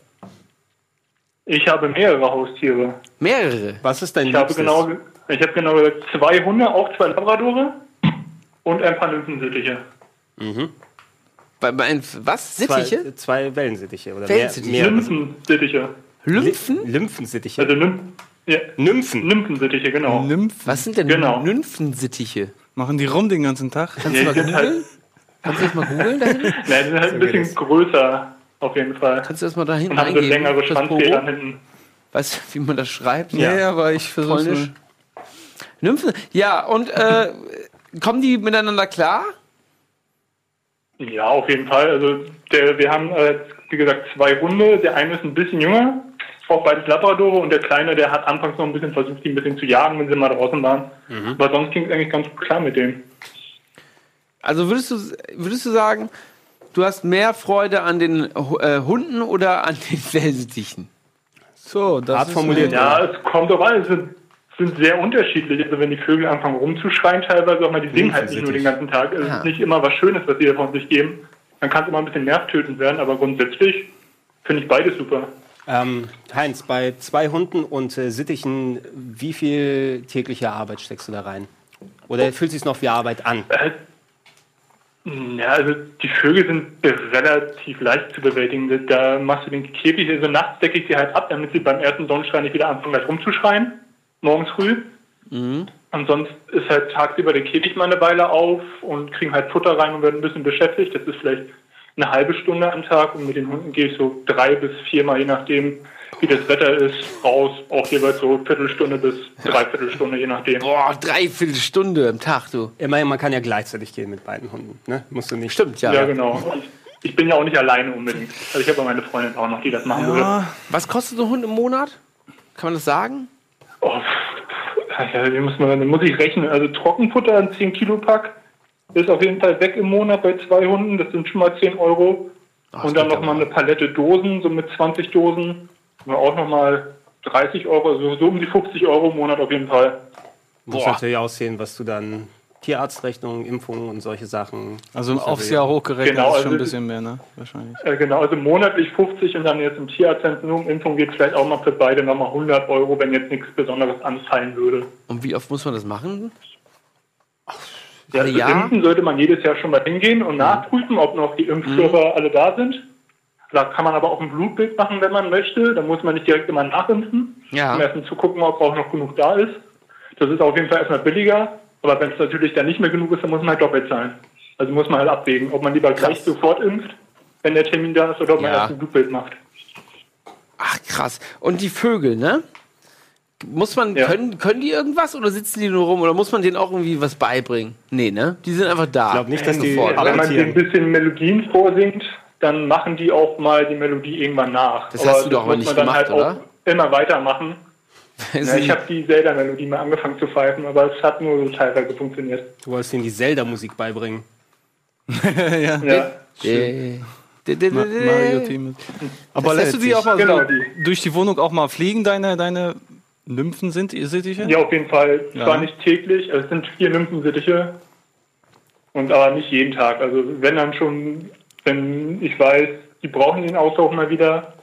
S4: Ich habe mehrere Haustiere.
S1: Mehrere.
S2: Was ist dein
S4: Ich habe genau, ich habe genau gesagt, zwei Hunde, auch zwei Labradore und ein paar Nymphensittiche.
S1: Bei, bei, was? Sittiche?
S2: Zwei, zwei Wellensittiche oder
S1: Wellensittiche.
S2: mehr, mehrere.
S4: Nymphensittiche.
S1: Lymphen?
S2: Lymphensittiche.
S4: Also Nymph, ja,
S2: Nymphen.
S4: Nymphensittiche, genau.
S3: Nymphen.
S1: Was sind denn
S4: Genau.
S1: Nymphensittiche?
S3: Machen die rum den ganzen Tag?
S1: Kannst
S4: Ja,
S1: du mal
S4: halt-
S1: googeln? Kannst du das mal googeln da hinten?
S4: Nein, die sind halt ein bisschen größer, auf jeden Fall.
S1: Kannst du das mal da hinten
S4: Und haben so
S1: eingeben?
S4: längere
S1: Das
S4: Schwanzfedern hinten.
S1: Weißt du, wie man das schreibt?
S3: Ja, ja, aber ich versuche.
S1: Nymphen? Ja, und äh, kommen die miteinander klar?
S4: Ja, auf jeden Fall. Also der, wir haben, äh, wie gesagt, zwei Hunde. Der eine ist ein bisschen jünger, auch beides Labradore. Und der Kleine, der hat anfangs noch ein bisschen versucht, die ein bisschen zu jagen, wenn sie mal draußen waren. Aber sonst ging es eigentlich ganz gut klar mit dem.
S1: Also würdest du, würdest du sagen, du hast mehr Freude an den äh, Hunden oder an den Wellensittichen?
S3: So, das
S2: Hart
S3: ist
S2: formuliert.
S4: Ja, es kommt doch an. Es sind, sind sehr unterschiedlich. Also wenn die Vögel anfangen rumzuschreien teilweise, auch mal, die singen halt nicht nur den ganzen Tag. Es ist nicht immer was Schönes, was sie von sich geben. Dann kann es immer ein bisschen nervtötend werden, aber grundsätzlich finde ich beides super.
S2: Ähm, Heinz, bei zwei Hunden und äh, Sittichen, wie viel tägliche Arbeit steckst du da rein? Oder fühlt sich noch wie Arbeit an?
S4: Äh, Ja, also die Vögel sind relativ leicht zu bewältigen. Da machst du den Käfig, also nachts decke ich sie halt ab, damit sie beim ersten Sonnenschein nicht wieder anfangen, gleich rumzuschreien, morgens früh. Und sonst ist halt tagsüber der Käfig mal eine Weile auf und kriegen halt Futter rein und werden ein bisschen beschäftigt. Das ist vielleicht eine halbe Stunde am Tag und mit den Hunden gehe ich so drei bis viermal, je nachdem, wie das Wetter ist, raus. Auch jeweils so Viertelstunde bis Dreiviertelstunde, je nachdem.
S1: Boah, dreiviertel Stunde am Tag, du.
S2: Immerhin, man kann ja gleichzeitig gehen mit beiden Hunden. Ne? Musst du nicht.
S1: Stimmt, ja.
S4: Ja, genau. Und ich bin ja auch nicht alleine unbedingt. Also ich habe ja meine Freundin auch noch, die das machen würde.
S3: Ja,
S1: Was kostet so ein Hund im Monat? Kann man das sagen?
S4: Oh, ja, die muss, man, dann muss ich rechnen. Also Trockenfutter, ein 10 Kilo Pack, ist auf jeden Fall weg im Monat bei zwei Hunden. Das sind schon mal 10 Euro.
S1: Ach,
S4: Und dann nochmal eine Palette Dosen, so mit 20 Dosen. Und auch nochmal 30 Euro, also so um die 50 Euro im Monat auf jeden Fall.
S2: Muss natürlich aussehen, was du dann Tierarztrechnungen, Impfungen und solche Sachen.
S3: also aufs Jahr hochgerechnet
S4: Genau,
S3: ist schon ein
S4: also-
S3: bisschen mehr, ne? Wahrscheinlich.
S4: Äh, genau, also monatlich 50 und dann jetzt im Tierarztzentrum nur um Impfung geht vielleicht auch mal für beide nochmal 100 Euro, wenn jetzt nichts Besonderes anfallen würde.
S1: Und wie oft muss man das machen?
S4: Ja, also
S1: Jahr?
S4: impfen sollte man jedes Jahr schon mal hingehen und nachprüfen, ob noch die Impfstoffe alle da sind. Da kann man aber auch ein Blutbild machen, wenn man möchte. Da muss man nicht direkt immer nachimpfen,
S1: Ja.
S4: um erstmal zu gucken, ob auch noch genug da ist. Das ist auf jeden Fall erstmal billiger. Aber wenn es natürlich dann nicht mehr genug ist, dann muss man halt doppelt zahlen. Also muss man halt abwägen, ob man lieber gleich sofort impft, wenn der Termin da ist, oder ob man
S1: Ja.
S4: erst ein Blutbild macht.
S1: Ach, krass. Und die Vögel, ne? Muss man,
S4: Ja.
S1: können, können die irgendwas oder sitzen die nur rum oder muss man denen auch irgendwie was beibringen? Nee, ne? Die sind einfach da.
S2: Ich glaube nicht, dass die.
S1: Sofort,
S4: Aber wenn man denen ein bisschen Melodien vorsingt, dann machen die auch mal die Melodie irgendwann nach.
S1: Das hast du doch aber
S4: muss
S1: nicht
S4: man dann
S1: gemacht,
S4: halt
S1: oder?
S4: auch immer weitermachen. Ja, ich habe die Zelda-Melodie mal angefangen zu pfeifen, aber es hat nur so teilweise funktioniert.
S2: Du wolltest ihnen die Zelda-Musik beibringen.
S3: ja.
S4: Ja,
S1: d-
S3: Mario Team. Aber lässt du die auch mal
S4: Genau,
S3: so
S4: die.
S3: durch die Wohnung auch mal fliegen, deine, deine Nymphen sind, Sittiche?
S4: ja auf jeden Fall.
S3: Ja.
S4: Zwar nicht täglich, also es sind vier Nymphensittiche. Und aber nicht jeden Tag. Also wenn dann schon, wenn ich weiß, die brauchen den Austausch mal wieder,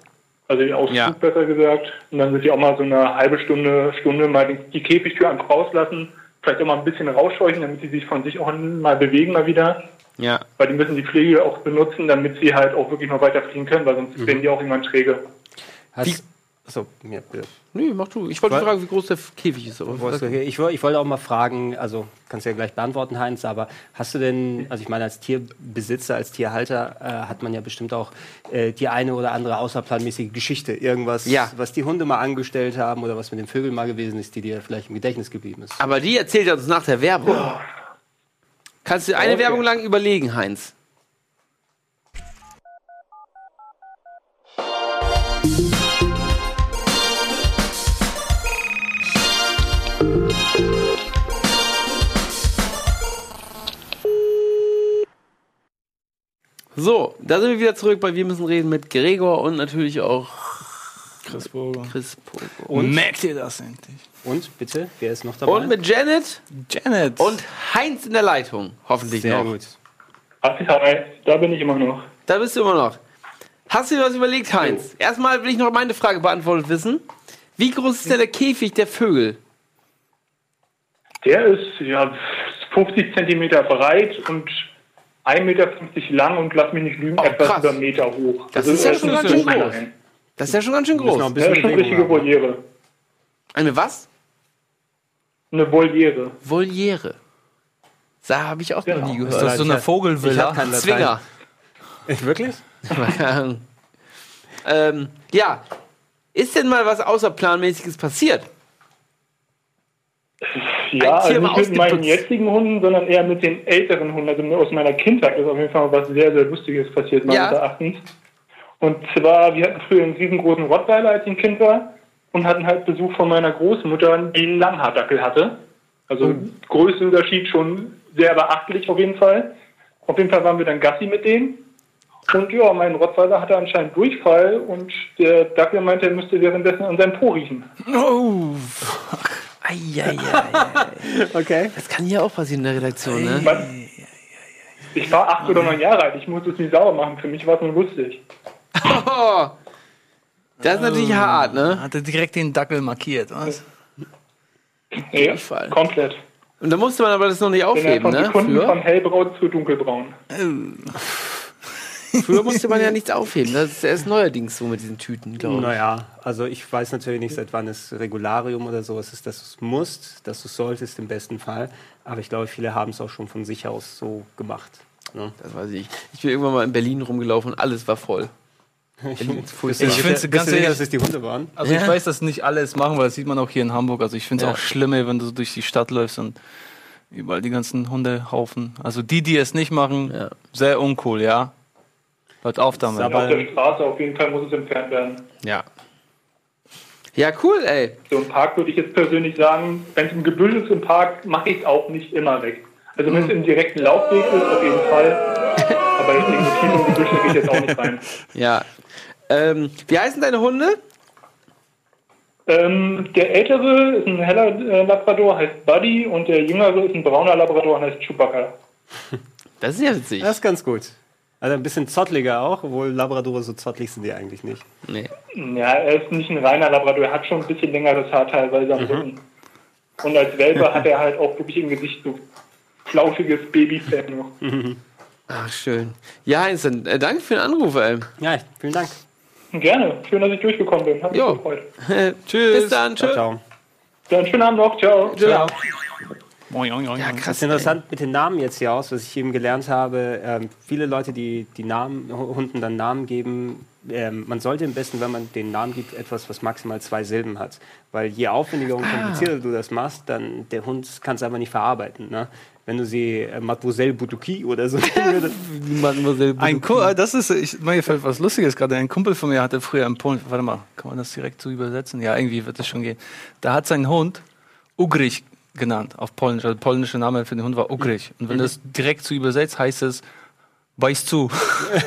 S4: also den Ausflug
S1: Ja.
S4: besser gesagt, und dann sind die auch mal so eine halbe Stunde, Stunde mal die, die Käfigtür einfach rauslassen, vielleicht auch mal ein bisschen rausscheuchen, damit sie sich von sich auch mal bewegen mal wieder.
S1: Ja.
S4: Weil die müssen die Pflege auch benutzen, damit sie halt auch wirklich noch weiter fliegen können, weil sonst werden die auch irgendwann träge.
S2: Hast, Achso, ja, bitte.
S1: Nö, mach du. Ich wollte fragen, wie groß der Käfig ist.
S2: Ich, ich wollte auch mal fragen, also kannst du ja gleich beantworten, Heinz, aber hast du denn, also ich meine, als Tierbesitzer, als Tierhalter äh, hat man ja bestimmt auch äh, die eine oder andere außerplanmäßige Geschichte. Irgendwas,
S1: Ja.
S2: was die Hunde mal angestellt haben oder was mit den Vögeln mal gewesen ist, die dir vielleicht im Gedächtnis geblieben ist.
S1: Aber die erzählt er uns nach der Werbung. Kannst du eine
S4: Okay.
S1: Werbung lang überlegen, Heinz? So, da sind wir wieder zurück bei Wir müssen reden mit Gregor und natürlich auch
S3: Chris Burger.
S1: Chris Pogo.
S3: Und merkt ihr das endlich?
S2: Und bitte, wer ist noch dabei?
S1: Und mit Janet
S3: Janet.
S1: und Heinz in der Leitung. Hoffentlich
S2: Sehr
S1: noch.
S2: gut.
S4: Hi, hi, da bin ich immer noch.
S1: Da bist du immer noch. Hast du dir was überlegt, Heinz? Erstmal will ich noch meine Frage beantwortet wissen. Wie groß ist denn der Käfig der Vögel?
S4: Der ist ja 50 Zentimeter breit und 1,50 Meter lang und lass mich nicht lügen,
S1: Oh,
S4: etwas
S1: krass.
S4: über einen Meter hoch.
S1: Das
S4: Also
S1: ist ja schon ganz schön
S4: klein.
S1: groß. Das ist ja schon ganz schön
S2: noch
S1: groß.
S2: ein
S4: Das ist
S2: bisschen
S4: schon eine richtige. Voliere.
S1: Eine was?
S4: Eine Voliere.
S1: Voliere. Da habe ich auch noch
S4: Genau.
S1: nie
S3: ist
S1: gehört.
S3: das so eine
S2: Ich
S3: Vogelvilla?
S2: kein Latein.
S1: Zwinger.
S2: Wirklich?
S1: ähm, ja. Ist denn mal was Außerplanmäßiges passiert?
S4: Ja,
S1: Tier
S4: also nicht mit meinen jetzigen Hunden, sondern eher mit den älteren Hunden. Also aus meiner Kindheit ist auf jeden Fall was sehr, sehr Lustiges passiert, meines
S1: Ja.
S4: Erachtens. Und zwar, wir hatten früher einen riesengroßen Rottweiler, als ich ein Kind war, und hatten halt Besuch von meiner Großmutter, die einen Langhaardackel hatte. Also
S1: Oh.
S4: Größenunterschied schon sehr beachtlich auf jeden Fall. Auf jeden Fall waren wir dann Gassi mit denen. Und ja, mein Rottweiler hatte anscheinend Durchfall und der Dackel meinte, er müsste währenddessen an seinem Po riechen.
S3: Oh,
S1: Eieiei.
S2: Okay.
S1: Das kann hier auch passieren in der Redaktion, ne?
S4: Man, ich war acht oder neun Jahre alt, ich musste es nicht sauber machen. Für mich war es nur lustig.
S1: Oh, das ist natürlich hart, ne?
S3: hat er direkt den Dackel markiert, was?
S4: Ja,
S1: Durchfall.
S4: komplett.
S1: Und da musste man aber das noch nicht aufheben,
S4: von
S1: ne?
S4: Sekunden
S1: Früher,
S4: von hellbraun zu dunkelbraun.
S1: Früher musste man ja nichts aufheben. Das ist erst neuerdings so mit diesen Tüten, glaube ich.
S2: Naja, also ich weiß natürlich nicht, seit wann es Regularium oder so ist, dass du es musst, dass du es solltest im besten Fall. Aber ich glaube, viele haben es auch schon von sich aus so gemacht. Ne?
S1: Das weiß ich. Ich bin irgendwann mal in Berlin rumgelaufen und alles war voll.
S3: Ich
S2: Bist du
S3: ganz
S2: sicher,
S3: ehrlich-
S2: dass es die Hunde waren?
S3: Also
S1: Ja.
S3: ich weiß, dass nicht alle es machen, weil das sieht man auch hier in Hamburg. Also ich finde es
S1: Ja.
S3: auch schlimmer, wenn du so durch die Stadt läufst und überall die ganzen Hundehaufen. Also die, die es nicht machen,
S1: Ja.
S3: sehr uncool, ja. Hört auf damit.
S2: Aber-
S4: Auf der Straße auf jeden Fall muss es entfernt werden.
S1: Ja. Ja, cool, ey.
S4: So im Park würde ich jetzt persönlich sagen, wenn es im Gebüsch ist im Park, mache ich es auch nicht immer weg. Also wenn es im direkten Laufweg ist, auf jeden Fall. Aber jetzt irgendwie tief im Gebüsch gehe ich jetzt auch nicht rein.
S1: Ja. Ähm, wie heißen deine Hunde?
S4: Ähm, der ältere ist ein heller äh, Labrador, heißt Buddy, und der jüngere ist ein brauner Labrador und heißt Chewbacca.
S1: Das ist ja witzig.
S2: Das ist ganz gut. Also ein bisschen zottliger auch, obwohl Labradore so zottlig sind die eigentlich nicht.
S1: Nee.
S4: Ja, er ist nicht ein reiner Labrador, er hat schon ein bisschen längeres Haar teilweise am Rücken. Und als Welpe hat er halt auch wirklich im Gesicht so flauschiges Babyfell noch.
S1: Ach, schön. Ja, Heinz, äh, danke für den Anruf, ey.
S2: Ja, vielen Dank.
S4: Gerne, schön, dass ich durchgekommen bin. Hat mich
S1: Jo.
S4: gefreut.
S1: Tschüss. Bis dann.
S2: Ciao,
S1: Tschüss.
S2: ciao.
S4: Dann schönen Abend noch, ciao.
S1: Ciao.
S3: Ja,
S1: Ja,
S2: Das
S1: krass.
S2: ist interessant mit den Namen jetzt hier aus, was ich eben gelernt habe. Ähm, viele Leute, die die Namen, Hunden dann Namen geben, ähm, man sollte am besten, wenn man den Namen gibt, etwas, was maximal zwei Silben hat. Weil je aufwendiger und komplizierter du das machst, dann der Hund kann es einfach nicht verarbeiten. Ne? Wenn du sie äh, Mademoiselle Boutouki oder so
S1: Mademoiselle
S3: Ein
S1: Boudou-
S3: Kumpel, das ist, ich, mir fällt was Lustiges gerade. Ein Kumpel von mir hatte früher in Polen, warte mal, kann man das direkt so übersetzen? Ja, irgendwie wird das schon gehen. Da hat sein Hund Ugrich genannt, auf Polnisch. Also der polnische Name für den Hund war Ugrich. Und wenn das direkt so übersetzt, heißt es, weißt zu.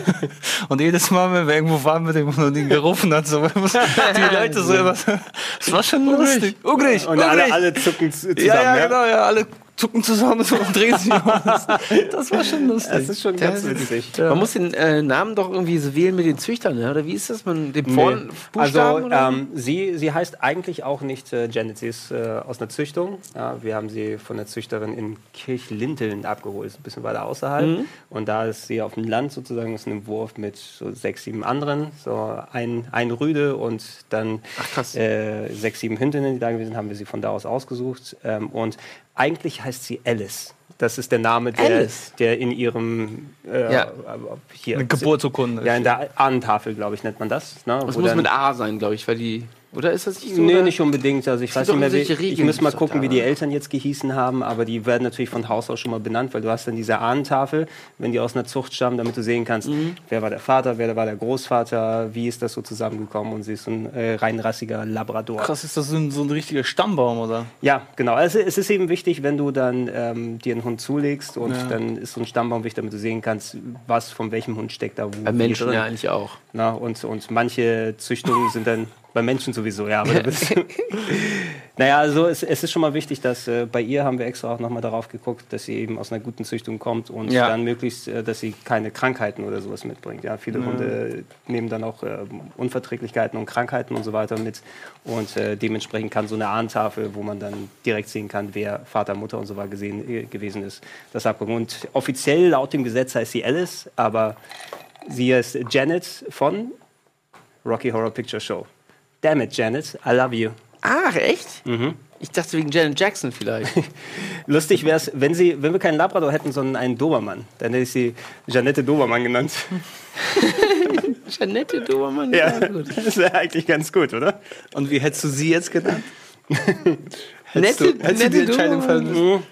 S3: und jedes Mal, wenn wir irgendwo waren mit dem Hund und ihn gerufen hat, so, die Leute so immer, das war schon lustig. Ugrich,
S2: und
S3: Ugrich.
S2: alle, alle zucken zusammen.
S3: ja, ja, genau, ja, alle zucken zusammen so und drehen sich um. Das, das war schon lustig.
S2: Das ist schon ganz witzig.
S1: Man muss den äh, Namen doch irgendwie so wählen mit den Züchtern, ne? oder wie ist das? Man den Vorn
S2: Also ähm, sie, sie heißt eigentlich auch nicht äh, Janet, sie ist äh, aus einer Züchtung. Ja, wir haben sie von der Züchterin in Kirchlinteln abgeholt, ist ein bisschen weiter außerhalb.
S1: Mhm.
S2: Und da ist sie auf dem Land sozusagen, ist ein Wurf mit so sechs, sieben anderen. So ein, ein Rüde und dann
S1: Ach,
S2: äh, sechs, sieben Hündinnen, die da gewesen sind, haben wir sie von da aus ausgesucht. Ähm, und eigentlich heißt sie Alice. Das ist der Name, der,
S1: Alice?
S2: der in ihrem äh,
S1: Ja.
S2: hier
S3: Geburtsurkunde.
S2: ja, in der Ahnentafel, glaube ich, nennt man das. Ne?
S1: das
S2: Wo
S1: muss
S2: dann-
S1: mit A sein, glaube ich, weil die. Oder ist das nicht so?
S2: Nee,
S1: oder?
S2: nicht unbedingt. Also ich weiß nicht mehr, wie, ich muss mal gucken,
S1: da,
S2: wie die? Eltern jetzt gehießen haben, aber die werden natürlich von Haus aus schon mal benannt, weil du hast dann diese Ahnentafel, wenn die aus einer Zucht stammen, damit du sehen kannst,
S1: Mhm.
S2: wer war der Vater, wer war der Großvater, wie ist das so zusammengekommen und sie ist so ein äh, reinrassiger Labrador.
S3: Krass, ist das so ein, so ein richtiger Stammbaum, oder?
S2: Ja, genau. Also es ist eben wichtig, wenn du dann ähm, dir einen Hund zulegst und
S3: Ja.
S2: dann ist so ein Stammbaum wichtig, damit du sehen kannst, was von welchem Hund steckt da wo.
S1: Bei Menschen
S2: drin.
S1: ja eigentlich auch.
S2: Na, und, und manche Züchtungen sind dann Bei Menschen sowieso, ja. Aber du bist naja, also es, es ist schon mal wichtig, dass äh, bei ihr haben wir extra auch nochmal darauf geguckt, dass sie eben aus einer guten Züchtung kommt und
S1: Ja.
S2: dann möglichst, äh, dass sie keine Krankheiten oder sowas mitbringt. Ja, viele Hunde nehmen dann auch äh, Unverträglichkeiten und Krankheiten und so weiter mit und äh, dementsprechend kann so eine Ahntafel, wo man dann direkt sehen kann, wer Vater, Mutter und so weiter gesehen, äh, gewesen ist, das abgucken. Und offiziell laut dem Gesetz heißt sie Alice, aber sie ist Janet von Rocky Horror Picture Show. Damn it, Janet, I love you.
S1: Ach, echt? Ich dachte wegen Janet Jackson vielleicht.
S2: Lustig wäre es, wenn, sie, wenn wir keinen Labrador hätten, sondern einen Dobermann. Dann hätte ich sie Janette Dobermann genannt.
S1: Janette Dobermann?
S2: Ja,
S1: gut.
S2: das wäre eigentlich ganz gut, oder?
S3: Und wie hättest du sie jetzt genannt?
S1: Nette,
S3: Hättest du, hättest du die
S1: nette
S3: Entscheidung
S1: Dobermann.
S3: fallen müssen?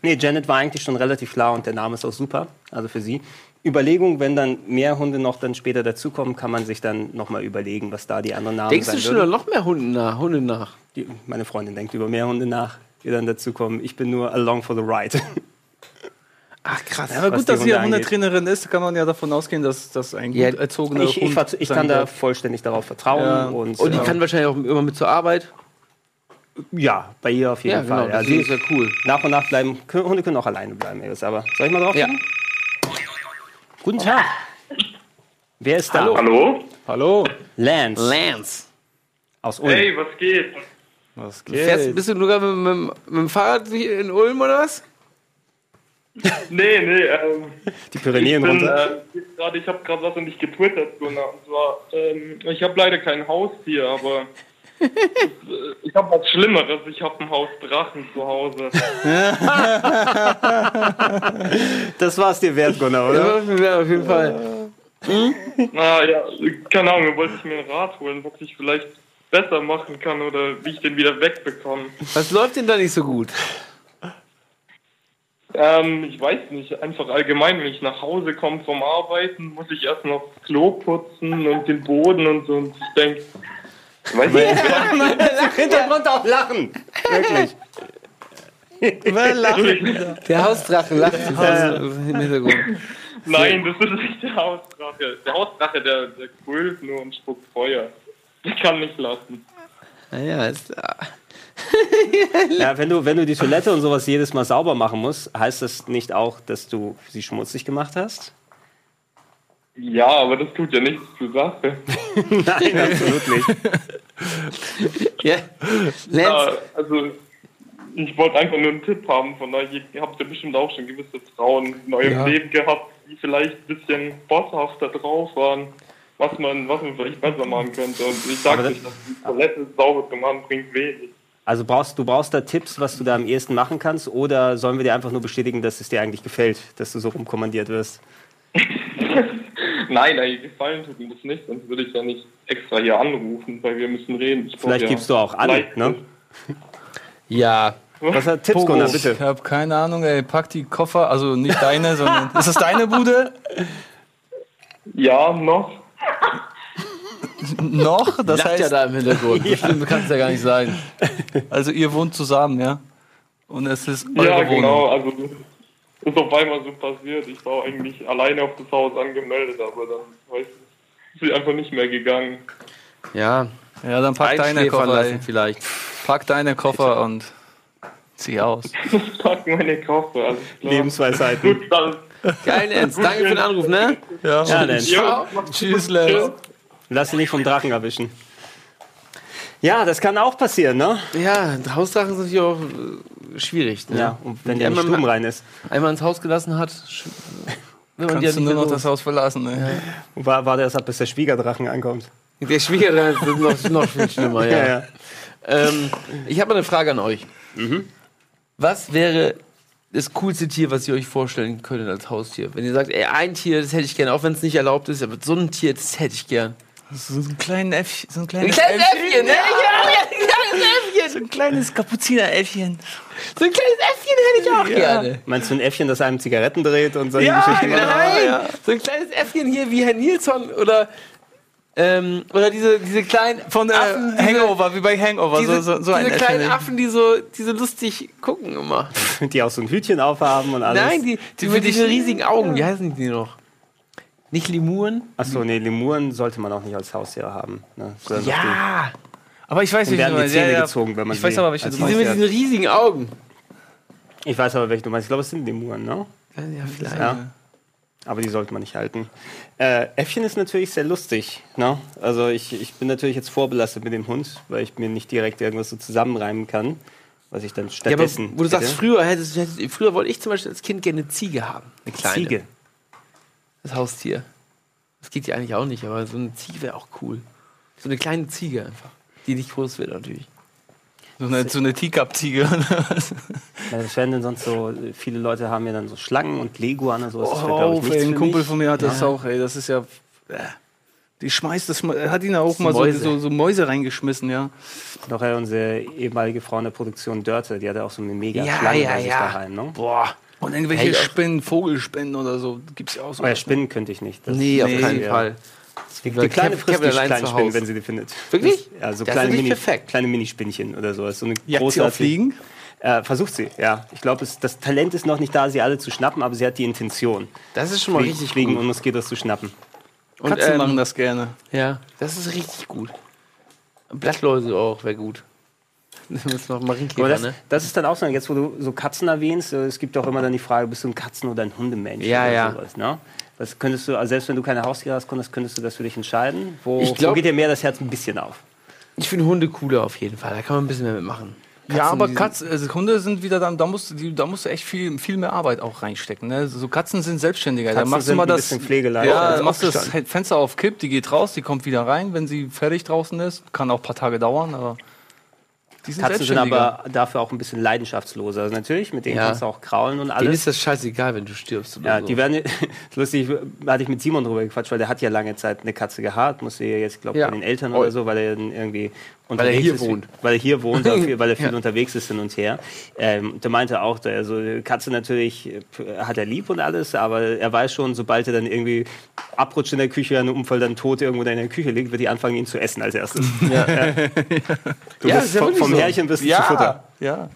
S2: Nee, Janet war eigentlich schon relativ klar und der Name ist auch super, also für sie. Überlegung, wenn dann mehr Hunde noch dann später dazukommen, kann man sich dann nochmal überlegen, was da die anderen Namen
S1: Denkst
S2: sein
S1: du schon über
S2: würden.
S1: noch mehr Hunde nach? Hunde nach?
S2: Die, meine Freundin denkt über mehr Hunde nach, die dann dazukommen. Ich bin nur along for the ride.
S1: Ach, krass.
S3: Aber
S2: was
S3: gut, dass sie ja. Hundetrainerin ist, kann man ja davon ausgehen, dass das ein
S1: Ja,
S3: gut erzogener
S2: Ich, ich,
S3: Hund
S2: ich kann da vollständig darauf vertrauen.
S3: Ja.
S2: Und,
S1: Und die
S2: äh,
S1: kann wahrscheinlich auch immer mit zur Arbeit.
S2: ja, bei ihr auf jeden
S1: Ja, genau.
S2: Fall. Ja,
S1: Das
S2: sie,
S1: ist ja cool.
S2: nach und nach bleiben, Hunde können auch alleine bleiben, aber soll ich mal drauf
S1: Ja.
S2: gehen? Guten Tag. Wer ist da?
S1: Hallo.
S5: Hallo?
S3: Hallo,
S2: Lance
S1: Lance.
S2: aus Ulm.
S5: Hey, was geht?
S3: was
S1: Fährst,
S3: geht?
S1: bist du nur mit, mit, mit dem Fahrrad hier in Ulm oder was?
S5: Nee, nee, ähm,
S2: Die
S5: ich
S2: Pyrenäen
S5: bin
S2: runter.
S5: äh, gerade, ich habe gerade was und nicht getwittert, Gunnar. Und zwar, ähm, ich habe leider kein Haustier, aber ich habe was Schlimmeres. Ich habe ein Haus Drachen zu Hause.
S2: Das war's dir wert, Gunnar, oder?
S1: Ja, auf jeden Fall.
S5: Na ja, keine Ahnung, wollte ich mir einen Rat holen, was ich vielleicht besser machen kann oder wie ich den wieder wegbekomme.
S1: Was läuft denn da nicht so gut?
S5: Ähm, ich weiß nicht, einfach allgemein, wenn ich nach Hause komme vom Arbeiten, muss ich erst noch das Klo putzen und den Boden und so. Und ich denke, weiß ich
S2: Hintergrund auch lachen. Wirklich.
S1: Der Hausdrache lacht äh, im Hintergrund.
S5: Nein, das ist nicht der Hausdrache. Der Hausdrache, der, der grölt nur und spuckt Feuer. Ich kann nicht lassen.
S1: Naja, ist, ah.
S2: Ja, wenn du, wenn du die Toilette und sowas jedes Mal sauber machen musst, heißt das nicht auch, dass du sie schmutzig gemacht hast?
S5: Ja, aber das tut ja nichts zur Sache.
S2: Nein, absolut nicht.
S1: ja.
S5: Ja, also, ich wollte einfach nur einen Tipp haben von euch. Ihr habt ja bestimmt auch schon gewisse Frauen in eurem
S1: Ja.
S5: Leben gehabt, die vielleicht ein bisschen bosshafter drauf waren, was man, was man vielleicht besser machen könnte. Und ich sage
S2: das-
S5: nicht, dass die Toilette sauber zu machen bringt wenig.
S2: Also brauchst, du brauchst da Tipps, was du da am ehesten machen kannst, oder sollen wir dir einfach nur bestätigen, dass es dir eigentlich gefällt, dass du so rumkommandiert wirst?
S5: Nein, nein, gefallen tut mir das nicht, sonst würde ich ja nicht extra hier anrufen, weil wir müssen reden. Ich
S2: Vielleicht
S5: ja
S2: gibst du auch an,
S5: Leistung.
S2: ne?
S1: ja.
S2: Was hat Tipps. Gunnar,
S3: Ich
S2: bitte?
S3: habe keine Ahnung, ey. Pack die Koffer, also nicht deine, sondern. Ist das deine Bude?
S5: Ja, noch.
S3: Noch? Das
S1: Lacht ja
S3: heißt,
S1: da im Hintergrund. So schlimm kann es ja gar nicht sein.
S3: also ihr wohnt zusammen, ja? Und es ist eure
S5: Ja,
S3: Wohnung.
S5: genau. Also ist auf einmal so passiert. Ich war eigentlich alleine auf das Haus angemeldet, aber dann weiß ist sie einfach nicht mehr gegangen.
S1: Ja.
S3: Ja, dann pack deine Koffer, ey.
S1: lassen vielleicht.
S3: Pack deine Koffer und zieh aus.
S5: Pack meine Koffer, alles klar.
S2: Lebensweisheiten.
S5: Gut, dann.
S1: Geil, Lance. Danke für den Anruf, ne?
S3: Ja,
S2: Ja, dann.
S5: Ja,
S3: Tschüss, Lance.
S2: Lass dich nicht vom Drachen erwischen. Ja, das kann auch passieren, ne?
S1: Ja, Hausdrachen sind natürlich auch äh, schwierig. Ne?
S2: Ja, und wenn
S1: die
S2: der stumm rein ist.
S1: einmal ins Haus gelassen hat, will man die ja
S3: Kannst du nur noch
S1: los.
S3: das Haus verlassen, ey.
S2: War, war das ab, bis der Schwiegerdrachen ankommt?
S1: Der Schwiegerdrache ist noch, noch viel schlimmer, ja. Ähm, ich habe mal eine Frage an euch. Was wäre das coolste Tier, was ihr euch vorstellen könntet als Haustier? Wenn ihr sagt, ey, ein Tier, das hätte ich gern, auch wenn es nicht erlaubt ist, aber so ein Tier, das hätte ich gern.
S3: So ein kleines Äffchen. So ein
S1: Ein
S3: kleines,
S1: kleines Äffchen, ne? Ja, ja, ein kleines Äffchen.
S3: So ein kleines Kapuzineräffchen.
S1: So ein kleines Äffchen hätte ich auch gerne.
S2: Meinst du ein Äffchen, das einem Zigaretten dreht und solche
S1: Ja,
S2: Geschichten?
S1: nein. So ein kleines Äffchen hier wie Herr Nilsson oder, ähm, oder diese, diese kleinen
S3: Von äh,
S1: Affen, diese-
S3: Hangover, wie bei Hangover.
S1: Diese,
S3: so, so, so ein
S1: diese kleinen
S3: Äffchen.
S1: Affen, die so, die so lustig gucken immer.
S2: Die auch so ein Hütchen aufhaben und alles.
S1: Nein, die, die mit diesen riesigen Augen, wie heißen die noch? Nicht Lemuren?
S2: Achso, nee, Lemuren sollte man auch nicht als Haustiere haben. Ne?
S1: Ja!
S3: Aber ich weiß nicht,
S2: werden die Zähne
S3: ja.
S2: gezogen, wenn man
S3: Ich weiß
S2: sie
S3: aber, welche
S2: als
S3: du
S1: Die sind mit diesen riesigen Augen.
S2: ich weiß aber, welche du meinst. Ich glaube, es sind Lemuren, ne?
S1: Ja, vielleicht.
S2: Ja. Aber die sollte man nicht halten. Äh, Äffchen ist natürlich sehr lustig. Ne? Also ich, ich bin natürlich jetzt vorbelastet mit dem Hund, weil ich mir nicht direkt irgendwas so zusammenreimen kann, was ich dann
S1: Ja, aber
S2: stattdessen.
S1: wo du sagst,
S2: hätte.
S1: früher, hättest, hättest, früher wollte ich zum Beispiel als Kind gerne eine Ziege haben. Eine kleine.
S2: Ziege.
S1: Das Haustier. Das geht ja eigentlich auch nicht, aber so eine Ziege wäre auch cool. So eine kleine Ziege einfach. Die nicht groß wird natürlich.
S3: So eine, so eine Teacup-Ziege. oder was?
S2: Ja, das werden dann sonst so, viele Leute haben ja dann so Schlangen und Leguan und so. Das
S3: Oh,
S2: glaub ich,
S3: ey, ein Kumpel von mir hat das auch, ey. Das ist ja. Äh, die schmeißt das. hat ihn ja auch mal so,
S1: Mäuse.
S3: so, so Mäuse reingeschmissen, ja.
S2: Noch ja, unsere ehemalige Frau in der Produktion Dörte, die hatte auch so eine mega
S1: Ja,
S2: Schlange
S1: ja,
S2: bei sich
S1: ja.
S2: daheim. Ne?
S1: Boah.
S3: Und irgendwelche
S1: Hey, auch-
S3: Spinnen, Vogelspinnen oder so, gibt's ja auch so.
S2: Aber ja, Spinnen könnte ich nicht. Das-
S1: Nee, auf
S3: Nee,
S1: keinen
S2: ja.
S1: Fall.
S2: Die, die kleine frisst die kleinen Spinnen, wenn sie die findet.
S1: Wirklich?
S2: Ja, so
S1: Das
S2: kleine, Mini,
S1: perfekt.
S2: kleine Minispinnchen oder so. Das ist so eine
S3: Jagt
S2: große
S3: sie auf Fliegen?
S2: Äh, versucht sie, ja. Ich glaube, das Talent ist noch nicht da, sie alle zu schnappen, aber sie hat die Intention,
S1: Das ist schon mal
S2: Flie-
S1: richtig
S2: Fliegen
S1: gut.
S2: und Moskitos zu schnappen.
S1: Und,
S3: Katzen
S1: ähm,
S3: machen das gerne.
S1: Ja, das ist richtig gut. Blattläuse auch, wäre gut. Das ist noch Marienkäfer,
S2: Aber das,
S1: ne?
S2: das ist dann auch so, jetzt wo du so Katzen erwähnst, äh, es gibt auch immer dann die Frage, bist du ein Katzen- oder ein Hundemensch
S1: Ja,
S2: oder
S1: ja.
S2: sowas, ne? Was könntest du, also selbst wenn du keine Haustiere hast, könntest, könntest du das für dich entscheiden? Wo,
S1: Ich glaub-
S2: wo geht dir mehr das Herz ein bisschen auf?
S1: Ich finde Hunde cooler auf jeden Fall. Da kann man ein bisschen mehr mitmachen.
S3: ja, aber Katzen, also Hunde sind wieder dann, da musst, du- die, da musst du echt viel, viel mehr Arbeit auch reinstecken. Ne? So Katzen sind selbstständiger.
S2: Katzen
S3: da machst
S2: sind
S3: du mal
S2: ein
S3: das. Ja,
S2: Also
S3: dann machst du das. Fenster auf Kipp, die geht raus, die kommt wieder rein, wenn sie fertig draußen ist. Kann auch ein paar Tage dauern, aber die sind
S2: Katzen sind aber dafür auch ein bisschen leidenschaftsloser. Also natürlich, mit denen
S1: Ja.
S2: kannst du auch kraulen und
S1: Denen
S2: alles.
S1: ist das scheißegal, wenn du stirbst oder
S2: Ja,
S1: so.
S2: die werden, lustig, hatte ich mit Simon drüber gequatscht, weil der hat ja lange Zeit eine Katze gehabt, musste ja jetzt, glaube ich,
S1: Ja.
S2: bei den Eltern
S1: Oh.
S2: oder so, weil er dann irgendwie unterwegs
S1: hier wohnt.
S2: Weil er hier wohnt, weil viel- weil er viel
S1: Ja.
S2: unterwegs ist hin und her. Ähm, der meinte auch, der, also Katze natürlich äh, hat er lieb und alles, aber er weiß schon, sobald er dann irgendwie abrutscht in der Küche, einen Unfall dann tot irgendwo in der Küche liegt, wird die anfangen, ihn zu essen als erstes.
S1: Ja.
S2: Du
S1: Ja,
S2: bist
S1: ist ja
S2: vom, vom
S1: so.
S2: Härchen bis zu Futter.
S3: ja.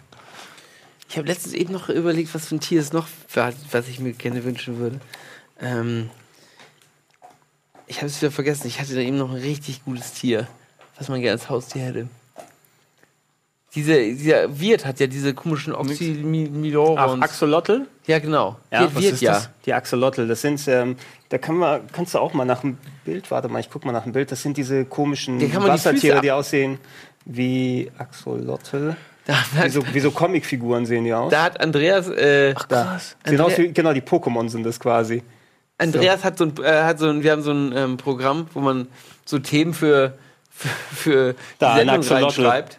S1: Ich habe letztens eben noch überlegt, was für ein Tier es noch was ich mir gerne wünschen würde. Ähm, ich habe es wieder vergessen. Ich hatte da eben noch ein richtig gutes Tier, was man gerne als Haustier hätte. Diese, dieser Wirt hat ja diese komischen
S2: Ach,
S1: Oxymilorons.
S2: Axolotl?
S1: ja, genau.
S2: Ja,
S1: Wirt,
S2: was
S1: Wirt,
S2: ist
S1: ja.
S2: das? Die Axolotl, das sind, ähm, da kann man, kannst du auch mal nach dem Bild, warte mal, ich guck mal nach dem Bild, das sind diese komischen
S1: die
S2: Wassertiere,
S1: ab-
S2: die aussehen wie Axolotl.
S1: Da,
S2: Wie so, wie so Comicfiguren sehen die aus.
S1: da hat Andreas, äh,
S3: Krass.
S2: Sehen aus
S1: Andrea-
S2: wie, genau, die Pokémon sind das quasi.
S1: Andreas hat so ein, äh, hat so ein, wir haben so ein ähm, Programm, wo man so Themen für, für, für
S2: Da,
S1: die Sendung reinschreibt.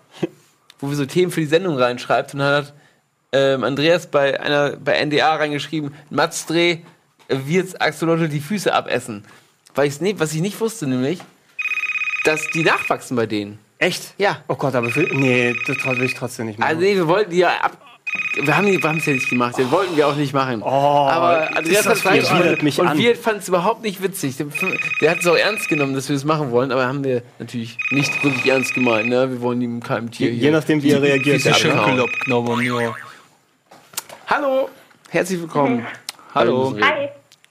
S1: Wo wir so Themen für die Sendung reinschreibt. Und dann hat ähm, Andreas bei einer bei NDA reingeschrieben, Mats Dreh äh, wird Axolotl die Füße abessen. Weil ich's nicht, was ich nicht wusste, nämlich, dass die nachwachsen bei denen.
S2: Echt?
S1: Ja.
S2: Oh Gott, aber für, nee, das will ich trotzdem nicht machen.
S1: Also nee, wir wollten die ja ab. Wir haben die- wir haben es ja nicht gemacht, das wollten wir auch nicht machen.
S2: Oh,
S1: aber Andreas
S2: das
S1: hat
S2: Widert mich
S1: und
S2: an.
S1: wir fanden es überhaupt nicht witzig. Der, hat es auch ernst genommen, dass wir es machen wollen, aber haben wir natürlich nicht wirklich ernst gemeint. Ne? Wir wollen ihm keinem Tier
S2: je,
S1: hier
S2: je nachdem, wie er reagiert. Ja,
S1: schön
S3: ja.
S1: Hallo, herzlich willkommen.
S3: Hallo.
S6: Hi.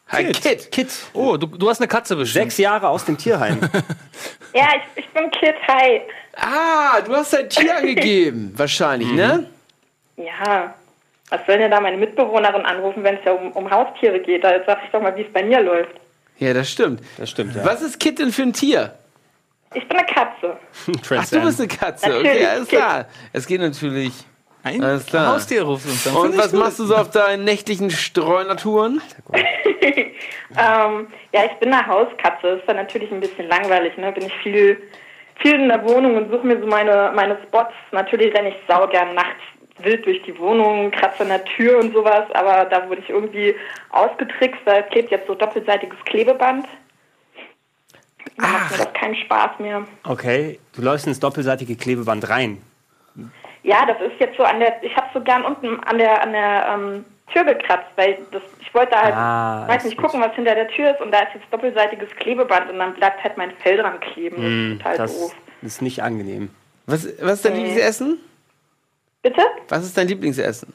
S1: Hi, Kit.
S2: Kit,
S3: Oh, du, du hast eine Katze bestimmt.
S2: sechs Jahre aus dem Tierheim.
S6: Ja, ich, ich bin Kit. Hi.
S1: Ah, du hast dein Tier angegeben, wahrscheinlich, ne?
S6: Ja. Was soll denn da meine Mitbewohnerin anrufen, wenn es ja um, um Haustiere geht? Da sag ich doch mal, wie es bei mir läuft.
S1: Ja, das stimmt.
S2: Das stimmt, ja.
S1: Was ist Kit denn für ein Tier?
S6: Ich bin eine Katze.
S1: Ach, du bist eine Katze. Okay,
S6: Natürlich,
S1: alles klar. Es geht natürlich.
S3: Ein
S1: Alles klar.
S3: Haustier ruft uns an.
S1: Und was
S3: gut.
S1: machst du so auf deinen nächtlichen Streunatouren?
S6: Ähm, ja, ich bin eine Hauskatze. Ist dann natürlich ein bisschen langweilig, ne? Bin ich viel, viel in der Wohnung und suche mir so meine, meine Spots. Natürlich renne ich saugern nachts wild durch die Wohnung, kratze an der Tür und sowas, aber da wurde ich irgendwie ausgetrickst, da klebt jetzt so doppelseitiges Klebeband. Da macht mir das keinen Spaß mehr.
S2: Okay, du läufst ins doppelseitige Klebeband rein.
S6: Ja, das ist jetzt so an der, ich habe so gern unten an der an der ähm, Tür gekratzt, weil das, ich wollte halt,
S2: Ah,
S6: weiß nicht,
S2: gut.
S6: gucken, was hinter der Tür ist und da ist jetzt doppelseitiges Klebeband und dann bleibt halt mein Fell dran kleben. Das ist total
S2: Hm, Das
S6: doof.
S2: ist nicht angenehm.
S1: Was, was ist dein Lieblingsessen?
S6: Bitte?
S1: Was ist dein Lieblingsessen?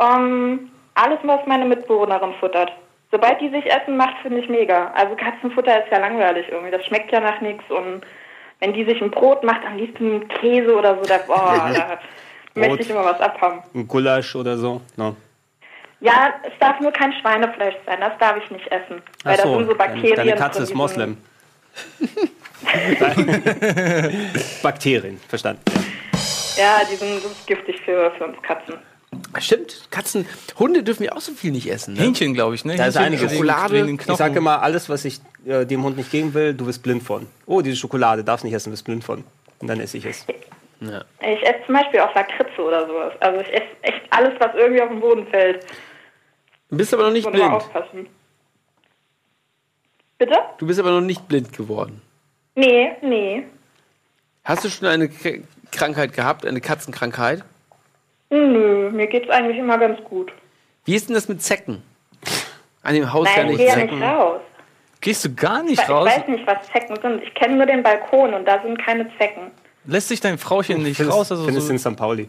S6: Ähm, alles, was meine Mitbewohnerin futtert. Sobald die sich Essen macht, finde ich mega. Also Katzenfutter ist ja langweilig irgendwie. Das schmeckt ja nach nichts. Und wenn die sich ein Brot macht, am liebsten Käse oder so, da, boah, da möchte ich immer was abhaben.
S2: Ein Gulasch oder so. No.
S6: Ja, es darf nur kein Schweinefleisch sein. Das darf ich nicht essen. Weil
S2: Ach
S6: da sind so Bakterien.
S2: Deine Katze ist Moslem. Bakterien, verstanden. Ja.
S6: Ja, die sind, giftig für, für uns Katzen.
S1: Stimmt, Katzen, Hunde dürfen ja auch so viel nicht essen. Ne?
S3: Hähnchen, glaube ich, ne?
S2: Da ist einiges.
S3: wegen-
S1: Schokolade.
S2: Ich sage immer, alles, was ich äh, dem Hund nicht geben will, du bist blind von. Oh, diese Schokolade darfst nicht essen, du bist blind von. Und dann esse ich es.
S1: Ja.
S6: Ich esse zum Beispiel auch Lakritze oder sowas. Also ich esse echt alles, was irgendwie auf den Boden fällt.
S1: Du bist aber noch nicht blind.
S6: aufpassen. Bitte?
S1: Du bist aber noch nicht blind geworden.
S6: Nee, nee.
S1: Hast du schon eine Krankheit gehabt, eine Katzenkrankheit?
S6: Nö, mir geht's eigentlich immer ganz gut.
S1: Wie ist denn das mit Zecken? An dem Haus ja
S6: Nein, ich
S1: nicht
S6: gehe ja
S1: Zecken.
S6: nicht raus.
S3: Gehst du gar
S6: Ich,
S3: nicht raus?
S6: weiß nicht, was Zecken sind. Ich kenne nur den Balkon und da sind keine Zecken.
S3: Lässt sich dein Frauchen nicht
S2: Findest,
S3: raus? Also
S2: findest
S3: so,
S2: in St. Pauli.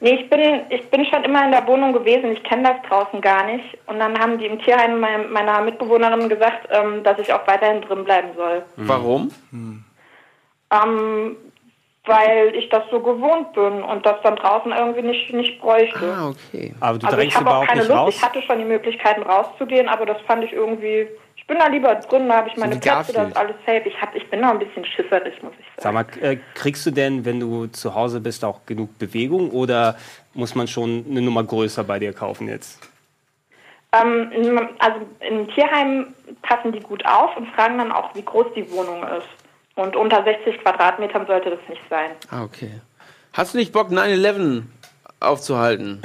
S6: Nee, ich bin, ich bin schon immer in der Wohnung gewesen. Ich kenne das draußen gar nicht. Und dann haben die im Tierheim mein, meiner Mitbewohnerin gesagt, ähm, dass ich auch weiterhin drin bleiben soll.
S1: Warum?
S6: Ähm, weil ich das so gewohnt bin und das dann draußen irgendwie nicht, nicht bräuchte.
S1: Ah, okay.
S2: Aber du
S6: also ich
S2: drängst
S6: habe auch
S2: überhaupt
S6: keine
S2: nicht
S6: Lust.
S2: raus.
S6: Ich hatte schon die Möglichkeiten rauszugehen, aber das fand ich irgendwie. Ich bin da lieber drin, da habe ich meine
S1: wie
S6: Plätze, da
S1: Garfield.
S6: ist alles safe. Ich, hab, ich bin da ein bisschen schisserig, muss ich
S2: Sag
S6: sagen.
S2: mal, äh, kriegst du denn, wenn du zu Hause bist, auch genug Bewegung oder muss man schon eine Nummer größer bei dir kaufen jetzt?
S6: Ähm, in- also im Tierheim passen die gut auf und fragen dann auch, wie groß die Wohnung ist. Und unter 60 Quadratmetern sollte das nicht sein.
S1: Ah, okay. Hast du nicht Bock, 9-11 aufzuhalten?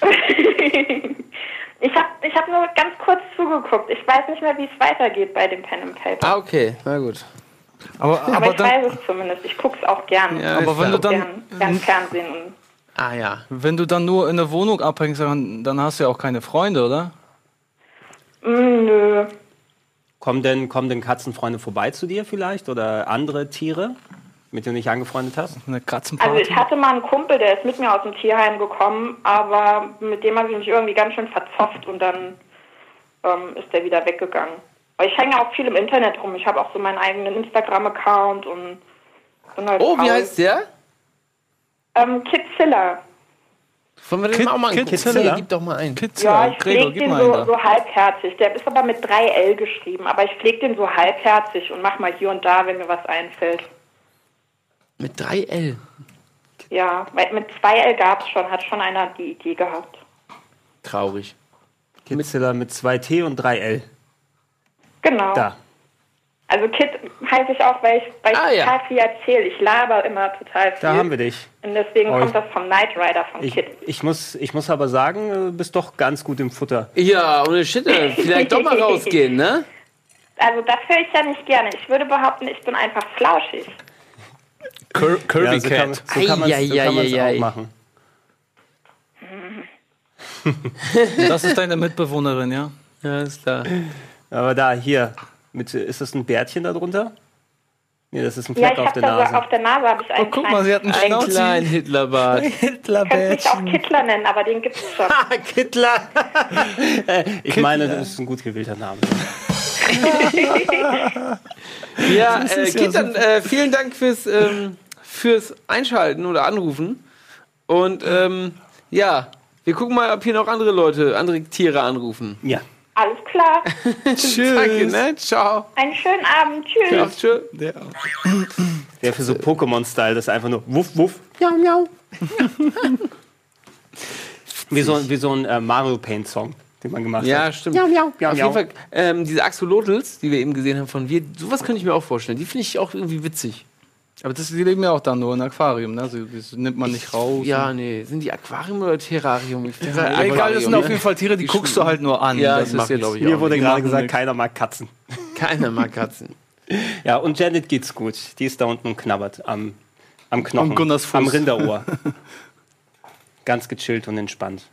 S6: Ich habe ich hab nur ganz kurz zugeguckt. Ich weiß nicht mehr, wie es weitergeht bei dem Pen and Paper.
S1: Ah, okay. Na gut.
S3: aber,
S6: aber
S3: aber,
S6: ich
S3: dann,
S6: weiß es zumindest. Ich gucke es auch gern.
S1: Ja,
S3: aber wenn du dann,
S6: gern, gern Fernsehen. Und
S1: Ah ja.
S3: wenn du dann nur in der Wohnung abhängst, dann, dann hast du ja auch keine Freunde, oder?
S6: Mm, nö.
S2: Kommen denn, kommen denn Katzenfreunde vorbei zu dir vielleicht oder andere Tiere, mit denen du dich angefreundet hast?
S3: Eine
S6: Also
S3: Katzenparty?
S6: ich hatte mal einen Kumpel, der ist mit mir aus dem Tierheim gekommen, aber mit dem habe ich mich irgendwie ganz schön verzofft und dann ähm, ist der wieder weggegangen. Aber ich hänge auch viel im Internet rum. Ich habe auch so meinen eigenen Instagram-Account und bin halt
S1: Oh, wie heißt der?
S6: Ähm, Kidzilla.
S1: Wollen wir den
S3: Kid-
S1: mal auch mal?
S3: Zilla?
S1: Nee, gib doch mal ein.
S3: Pizza,
S6: Ja, ich
S3: Gregor,
S6: pflege
S3: gib
S6: den
S3: mal einen
S6: so, so halbherzig. Der ist aber mit 3L geschrieben, aber ich pflege den so halbherzig und mach mal hier und da, wenn mir was einfällt.
S1: Mit 3L.
S6: Ja, mit 2L gab es schon, hat schon einer die Idee gehabt.
S1: Traurig.
S2: Kidzilla mit zwei T und drei L.
S6: Genau.
S2: Da.
S6: Also Kid heiße ich auch, weil ich, weil ich
S1: Ah, ja.
S6: total viel erzähle. Ich laber immer total viel.
S2: Da haben wir dich.
S6: Und deswegen
S2: Oh,
S6: kommt das vom Knight Rider von
S2: Ich,
S6: Kid.
S2: ich, muss, ich muss aber sagen, du bist doch ganz gut im Futter.
S1: Ja, ohne Shit. äh, Vielleicht doch mal rausgehen, ne?
S6: Also das höre ich ja nicht gerne. Ich würde behaupten, ich bin einfach flauschig.
S3: Cur Kirby
S2: Ja, so kann,
S3: Cat.
S2: so kann man es so kann auch machen.
S3: Das ist deine Mitbewohnerin, ja?
S1: Ja, ist klar.
S2: Aber da, hier, mit, ist das ein Bärtchen da drunter? Nee, das ist ein
S6: Ja,
S2: Fleck
S6: ich
S2: auf
S6: habe
S2: der
S6: da
S2: Nase.
S6: auf der Nase habe ich einen
S3: Oh, guck mal, sie hat einen
S1: Ein
S3: Schnauze.
S1: kleinen Hitlerbart.
S6: Könnte mich auch Kittler nennen, aber den gibt es schon.
S2: Ah, Kittler! Äh, ich meine, das ist ein gut gewählter Name.
S1: Ja, äh,
S3: ist ja
S1: Kit, dann äh, vielen Dank fürs, ähm, fürs Einschalten oder Anrufen. Und ähm, ja, wir gucken mal, ob hier noch andere Leute, andere Tiere anrufen.
S2: Ja.
S6: Alles klar.
S1: Danke, ne? Ciao.
S6: Einen schönen Abend. Tschüss.
S1: Ja, tschö.
S2: Der für so Pokémon-Style, das ist einfach nur wuff, wuff, miau, miau. wie, so, wie so ein äh, Mario Paint-Song, den man gemacht
S1: Ja,
S2: hat.
S1: stimmt.
S2: Miau, miau, miau,
S1: Auf
S2: miau.
S1: jeden Fall, ähm, diese Axolotls, die wir eben gesehen haben von wir, sowas könnte ich mir auch vorstellen. Die finde ich auch irgendwie witzig.
S3: Aber das, die leben ja auch dann nur in Aquarium, ne? Also, das nimmt man nicht raus.
S1: Ja, nee. Sind die Aquarium oder Terrarium? Ich
S3: Ja, egal, das sind auf jeden Fall Tiere, die guckst du halt nur an.
S1: Ja,
S3: das
S1: die
S3: ist jetzt,
S1: glaub ich,
S2: Mir wurde
S3: Die
S2: gerade gesagt,
S3: nix.
S2: keiner mag Katzen.
S1: Keiner mag Katzen.
S2: Ja, und Janet geht's gut. Die ist da unten und knabbert am, am Knochen.
S3: Am Gunnars Fuß.
S2: Am Rinderohr. Ganz gechillt und entspannt.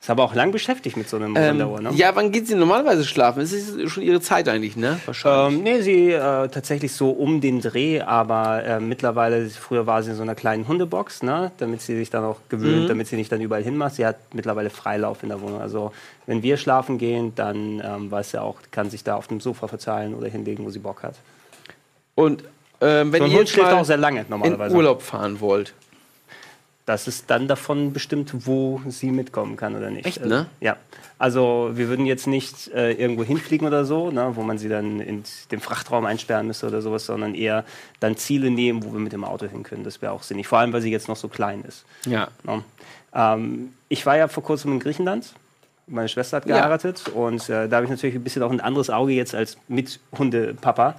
S2: Ist aber auch lang beschäftigt mit so einem
S1: Ähm,
S2: Wanderohr, ne?
S1: Ja, wann geht sie normalerweise schlafen? Es ist schon ihre Zeit eigentlich, ne? Wahrscheinlich.
S2: Ähm, nee, sie äh, tatsächlich so um den Dreh, aber äh, mittlerweile, früher war sie in so einer kleinen Hundebox, ne, damit sie sich dann auch gewöhnt, damit sie nicht dann überall hinmacht. Sie hat mittlerweile Freilauf in der Wohnung. Also wenn wir schlafen gehen, dann ähm, weiß sie auch, kann sich da auf dem Sofa verzahlen oder hinlegen, wo sie Bock hat.
S1: Und ähm, wenn
S2: So
S1: ihr
S2: Hund schläft
S1: mal
S2: auch sehr lange
S1: in
S2: normalerweise.
S1: Urlaub fahren wollt,
S2: Das ist dann davon bestimmt, wo sie mitkommen kann oder nicht.
S1: Echt, ne?
S2: Äh, ja. Also wir würden jetzt nicht äh, irgendwo hinfliegen oder so, ne, wo man sie dann in den Frachtraum einsperren müsste oder sowas, sondern eher dann Ziele nehmen, wo wir mit dem Auto hin können. Das wäre auch sinnig. Vor allem, weil sie jetzt noch so klein ist.
S1: ja.
S2: Ne? Ähm, ich war ja vor kurzem in Griechenland. Meine Schwester hat
S1: Ja.
S2: geheiratet und äh, da habe ich natürlich ein bisschen auch ein anderes Auge jetzt als mit Hundepapa.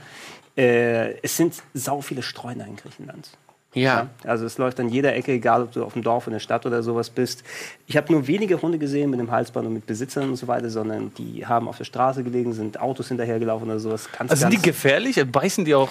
S2: Äh, es sind sau viele Streuner in Griechenland.
S1: Ja.
S2: Also es läuft an jeder Ecke, egal ob du auf dem Dorf, in der Stadt oder sowas bist. Ich habe nur wenige Hunde gesehen mit dem Halsband und mit Besitzern und so weiter, sondern die haben auf der Straße gelegen, sind Autos hinterhergelaufen oder sowas. Ganz,
S3: Also sind die gefährlich? Beißen die auch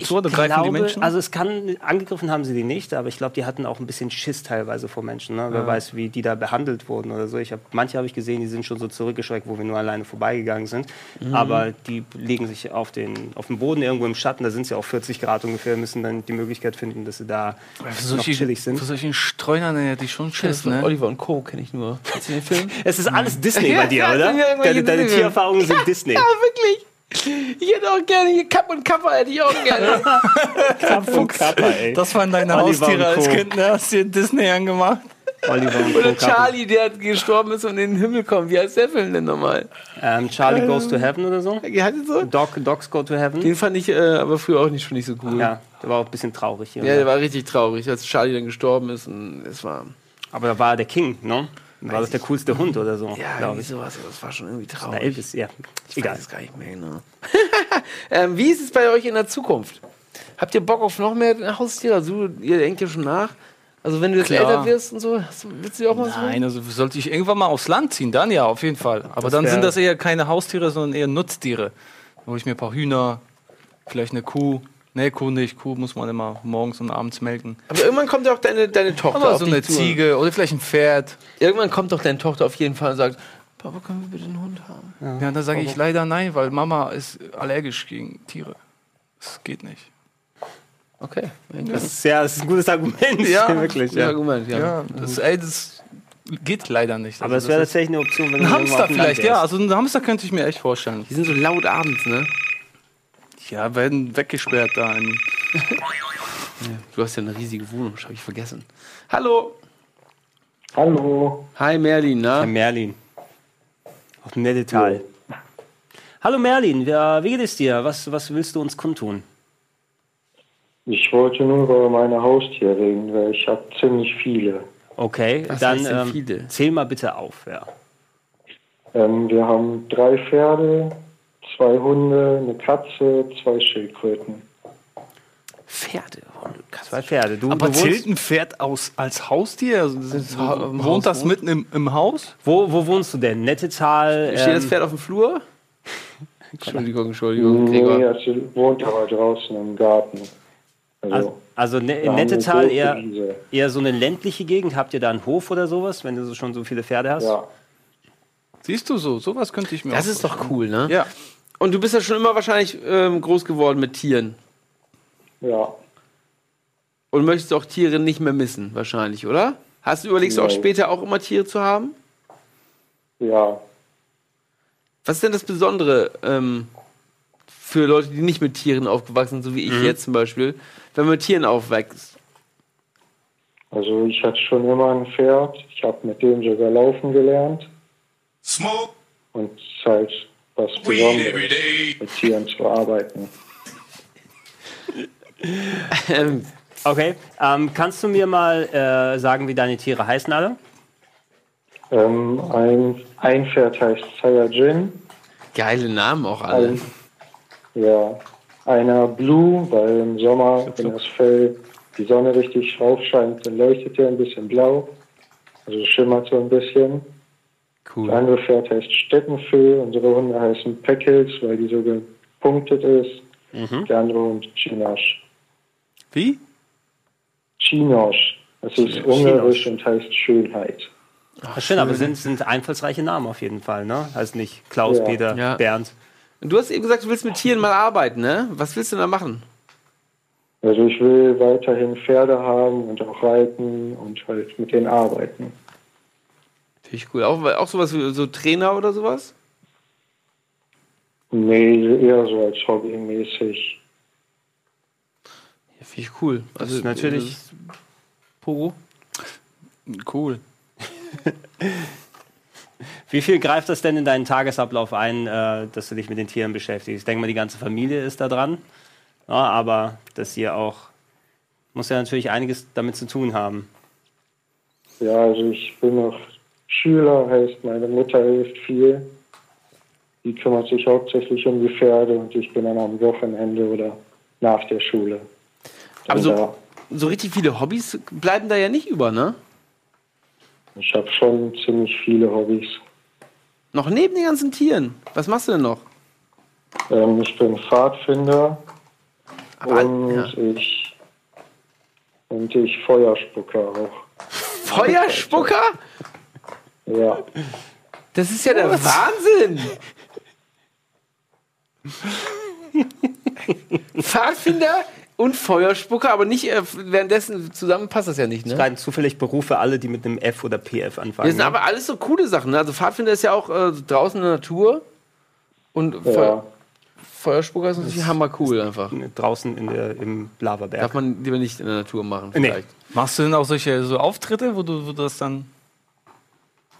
S3: zu oder greifen die Menschen?
S2: also es kann, angegriffen haben sie die nicht, aber ich glaube, die hatten auch ein bisschen Schiss teilweise vor Menschen. Ne? Wer weiß, wie die da behandelt wurden oder so. Ich hab, manche habe ich gesehen, die sind schon so zurückgeschreckt, wo wir nur alleine vorbeigegangen sind.
S3: Mhm.
S2: Aber die legen sich auf den, auf den Boden irgendwo im Schatten, da sind sie auch 40 Grad ungefähr, müssen dann die Möglichkeit finden, dass sie da
S3: für
S2: noch
S3: solche,
S2: chillig sind.
S3: für solchen Streunern hätte ich schon Schiss, ne?
S1: Oliver und Co. kenne ich nur. Kennst du den Film?
S2: Es ist alles Disney bei dir, oder? Deine, deine. Tiererfahrungen sind Disney.
S1: Ja, wirklich. Ich hätte auch gerne hier Kapp und Kappa hätte ich auch gerne.
S2: Kampf und Kappa, ey.
S3: Das waren deine
S2: Oliver
S3: Haustiere als. Kind, ne? Hast du Disney angemacht?
S2: Oliver und
S1: Oder. Charlie, der gestorben ist und in den Himmel kommt. Wie heißt der Film denn nochmal?
S2: Ähm, Charlie Goes to Heaven oder so?
S1: Heißt so?
S2: Dog, Dogs Go to Heaven.
S1: Den fand ich äh, aber früher auch nicht, schon nicht so cool.
S2: Ja, der war auch ein bisschen traurig hier.
S1: Ja, der war richtig traurig, als Charlie dann gestorben ist. Und es war.
S2: Aber da war er der King, ne? War das der coolste Hund oder so,
S1: Ja, irgendwie
S2: ich.
S1: sowas. Das war schon irgendwie
S2: Na,
S1: traurig.
S2: Elvis, ja.
S1: Ich
S2: Egal.
S1: weiß es gar nicht mehr genau. ähm, wie ist es bei euch in der Zukunft? Habt ihr Bock auf noch mehr Haustiere? Also, ihr denkt ja schon nach. Also, wenn du jetzt
S3: Klar.
S1: älter wirst und so, willst du auch mal so?
S3: Nein, also sollte ich irgendwann mal aufs Land ziehen, dann ja, auf jeden Fall. Aber dann sind das eher keine Haustiere, sondern eher Nutztiere. Da hole ich mir ein paar Hühner, vielleicht eine Kuh. Nee, Kuh nicht. Kuh muss man immer morgens und abends melken.
S1: Aber irgendwann kommt ja auch deine, deine Tochter
S3: Aber
S1: auf
S3: so eine
S1: zu.
S3: Ziege oder vielleicht ein Pferd.
S1: Irgendwann kommt doch deine Tochter auf jeden Fall und sagt, Papa, können wir bitte einen Hund haben?
S3: Ja, da sage ich leider nein, weil Mama ist allergisch gegen Tiere. Das geht nicht.
S1: Okay.
S2: Das ist, ja, das ist ein gutes Argument.
S3: Ja,
S2: wirklich.
S1: Ja,
S2: Ja.
S1: Argument, ja.
S3: Ja, das, ey, das geht leider nicht.
S2: Aber
S3: Also
S2: es wäre tatsächlich eine Option, wenn du
S3: ein Hamster vielleicht, ja. Also ein Hamster könnte ich mir echt vorstellen.
S1: Die sind so laut abends, ne?
S3: Ja, werden weggesperrt da. In,
S1: Du hast ja eine riesige Wohnung, das habe ich vergessen. Hallo.
S7: Hallo.
S1: Hi Merlin,
S2: Herr
S1: na?
S2: Merlin. Auf dem Nettetal. Hallo Merlin, wer- wie geht es dir? Was, was willst du uns kundtun?
S7: Ich wollte nur über meine Haustiere reden, weil ich habe ziemlich viele.
S2: Okay,
S1: Was
S2: dann ähm,
S1: viele?
S2: zähl mal bitte auf. Ja.
S7: Ähm, wir haben drei Pferde, zwei Hunde, eine Katze, zwei Schildkröten.
S1: Pferde.
S2: Zwei Pferde. Du,
S3: aber
S2: du
S3: ein Pferd aus, als Haustier? Also, das ist,
S1: Haus
S3: wohnt das
S1: wohnt?
S3: mitten im, im Haus?
S2: wo, wo wohnst du denn? Nettetal?
S1: Steht das
S2: ähm,
S1: Pferd auf dem Flur? Entschuldigung, Entschuldigung, Gregor.
S7: Nee, es wohnt aber draußen im Garten. Also,
S2: Also, also ne, in
S7: eine
S2: Nettetal eher,
S7: Wiese.
S2: eher so eine ländliche Gegend. Habt ihr da einen Hof oder sowas, wenn du so schon so viele Pferde hast?
S7: Ja,
S3: Siehst du so? Sowas könnte ich mir
S1: Das
S3: auch
S1: ist doch cool, ne?
S3: Ja.
S1: Und du bist ja schon immer wahrscheinlich ähm, groß geworden mit Tieren.
S7: ja.
S1: Und möchtest auch Tiere nicht mehr missen, wahrscheinlich, oder? Hast du überlegst du auch
S7: Nein.
S1: später auch immer Tiere zu haben?
S7: Ja,
S1: Was ist denn das Besondere ähm, für Leute, die nicht mit Tieren aufgewachsen sind, so wie ich jetzt zum Beispiel, wenn man mit Tieren aufwächst?
S7: also ich hatte schon immer ein Pferd. Ich habe mit dem sogar laufen gelernt.
S8: Smoke
S7: Und halt was Besonderes, mit Tieren zu arbeiten.
S1: Ähm,
S2: Okay, ähm, kannst du mir mal äh, sagen, wie deine Tiere heißen alle?
S7: Ähm, ein, ein Pferd heißt Saiyajin.
S1: geile Namen auch alle.
S7: Ein, ja, einer Blue, weil im Sommer, wenn das Fell die Sonne richtig drauf scheint, dann leuchtet er ein bisschen blau. Also schimmert so ein bisschen. Das
S1: Cool.
S7: andere Pferd heißt Steppenfüll. Unsere Hunde heißen Peckels, weil die so gepunktet ist. Der andere Hund Chinosh.
S3: Wie?
S7: Chinosh. Das ist ungarisch und heißt Schönheit.
S2: Ja, schön, aber sind, sind einfallsreiche Namen auf jeden Fall, ne? Also nicht Klaus,
S7: Ja.
S2: Peter,
S1: Ja.
S2: Bernd.
S1: Und du hast eben gesagt, du willst mit Tieren mal arbeiten, ne? Was willst du da machen?
S7: Also ich will weiterhin Pferde haben und auch reiten und halt mit denen arbeiten.
S1: Finde ich cool. Auch, auch sowas wie so Trainer oder sowas?
S7: Nee, eher so als hobbymäßig.
S1: Ja, finde ich cool. Also
S2: ist natürlich-
S1: das- Pogo.
S3: Cool.
S2: Wie viel greift das denn in deinen Tagesablauf ein, äh, dass du dich mit den Tieren beschäftigst? Ich denke mal, die ganze Familie ist da dran. Ja, aber dass ihr auch, muss ja natürlich einiges damit zu tun haben.
S7: Ja, also ich bin noch Schüler, heißt meine Mutter hilft viel. Die kümmert sich hauptsächlich um die Pferde und ich bin dann am Wochenende oder nach der Schule.
S1: Aber so,
S7: da.
S1: so richtig viele Hobbys bleiben da ja nicht über, ne?
S7: Ich habe schon ziemlich viele Hobbys.
S1: Noch neben den ganzen Tieren. Was machst du denn noch?
S7: Ähm, ich bin Pfadfinder
S1: Aber,
S7: und
S1: ja.
S7: ich und ich Feuerspucker auch.
S1: Feuerspucker?
S7: Ja,
S1: Das ist ja der Wahnsinn. Pfadfinder und Feuerspucker, aber nicht äh, währenddessen zusammen passt das ja nicht, ne?
S2: Rein zufällig Berufe alle, die mit einem F oder PF anfangen.
S1: Das sind
S2: ne?
S1: aber alles so coole Sachen. Ne? Also Pfadfinder ist ja auch äh, draußen in der Natur und
S7: ja.
S1: Feuer, Feuerspucker ist natürlich hammer cool einfach.
S2: Draußen in der, im Lavaberg.
S1: Darf man lieber nicht in der Natur machen
S2: Nee.
S1: vielleicht.
S3: Machst du denn auch solche so Auftritte, wo du, wo du das dann,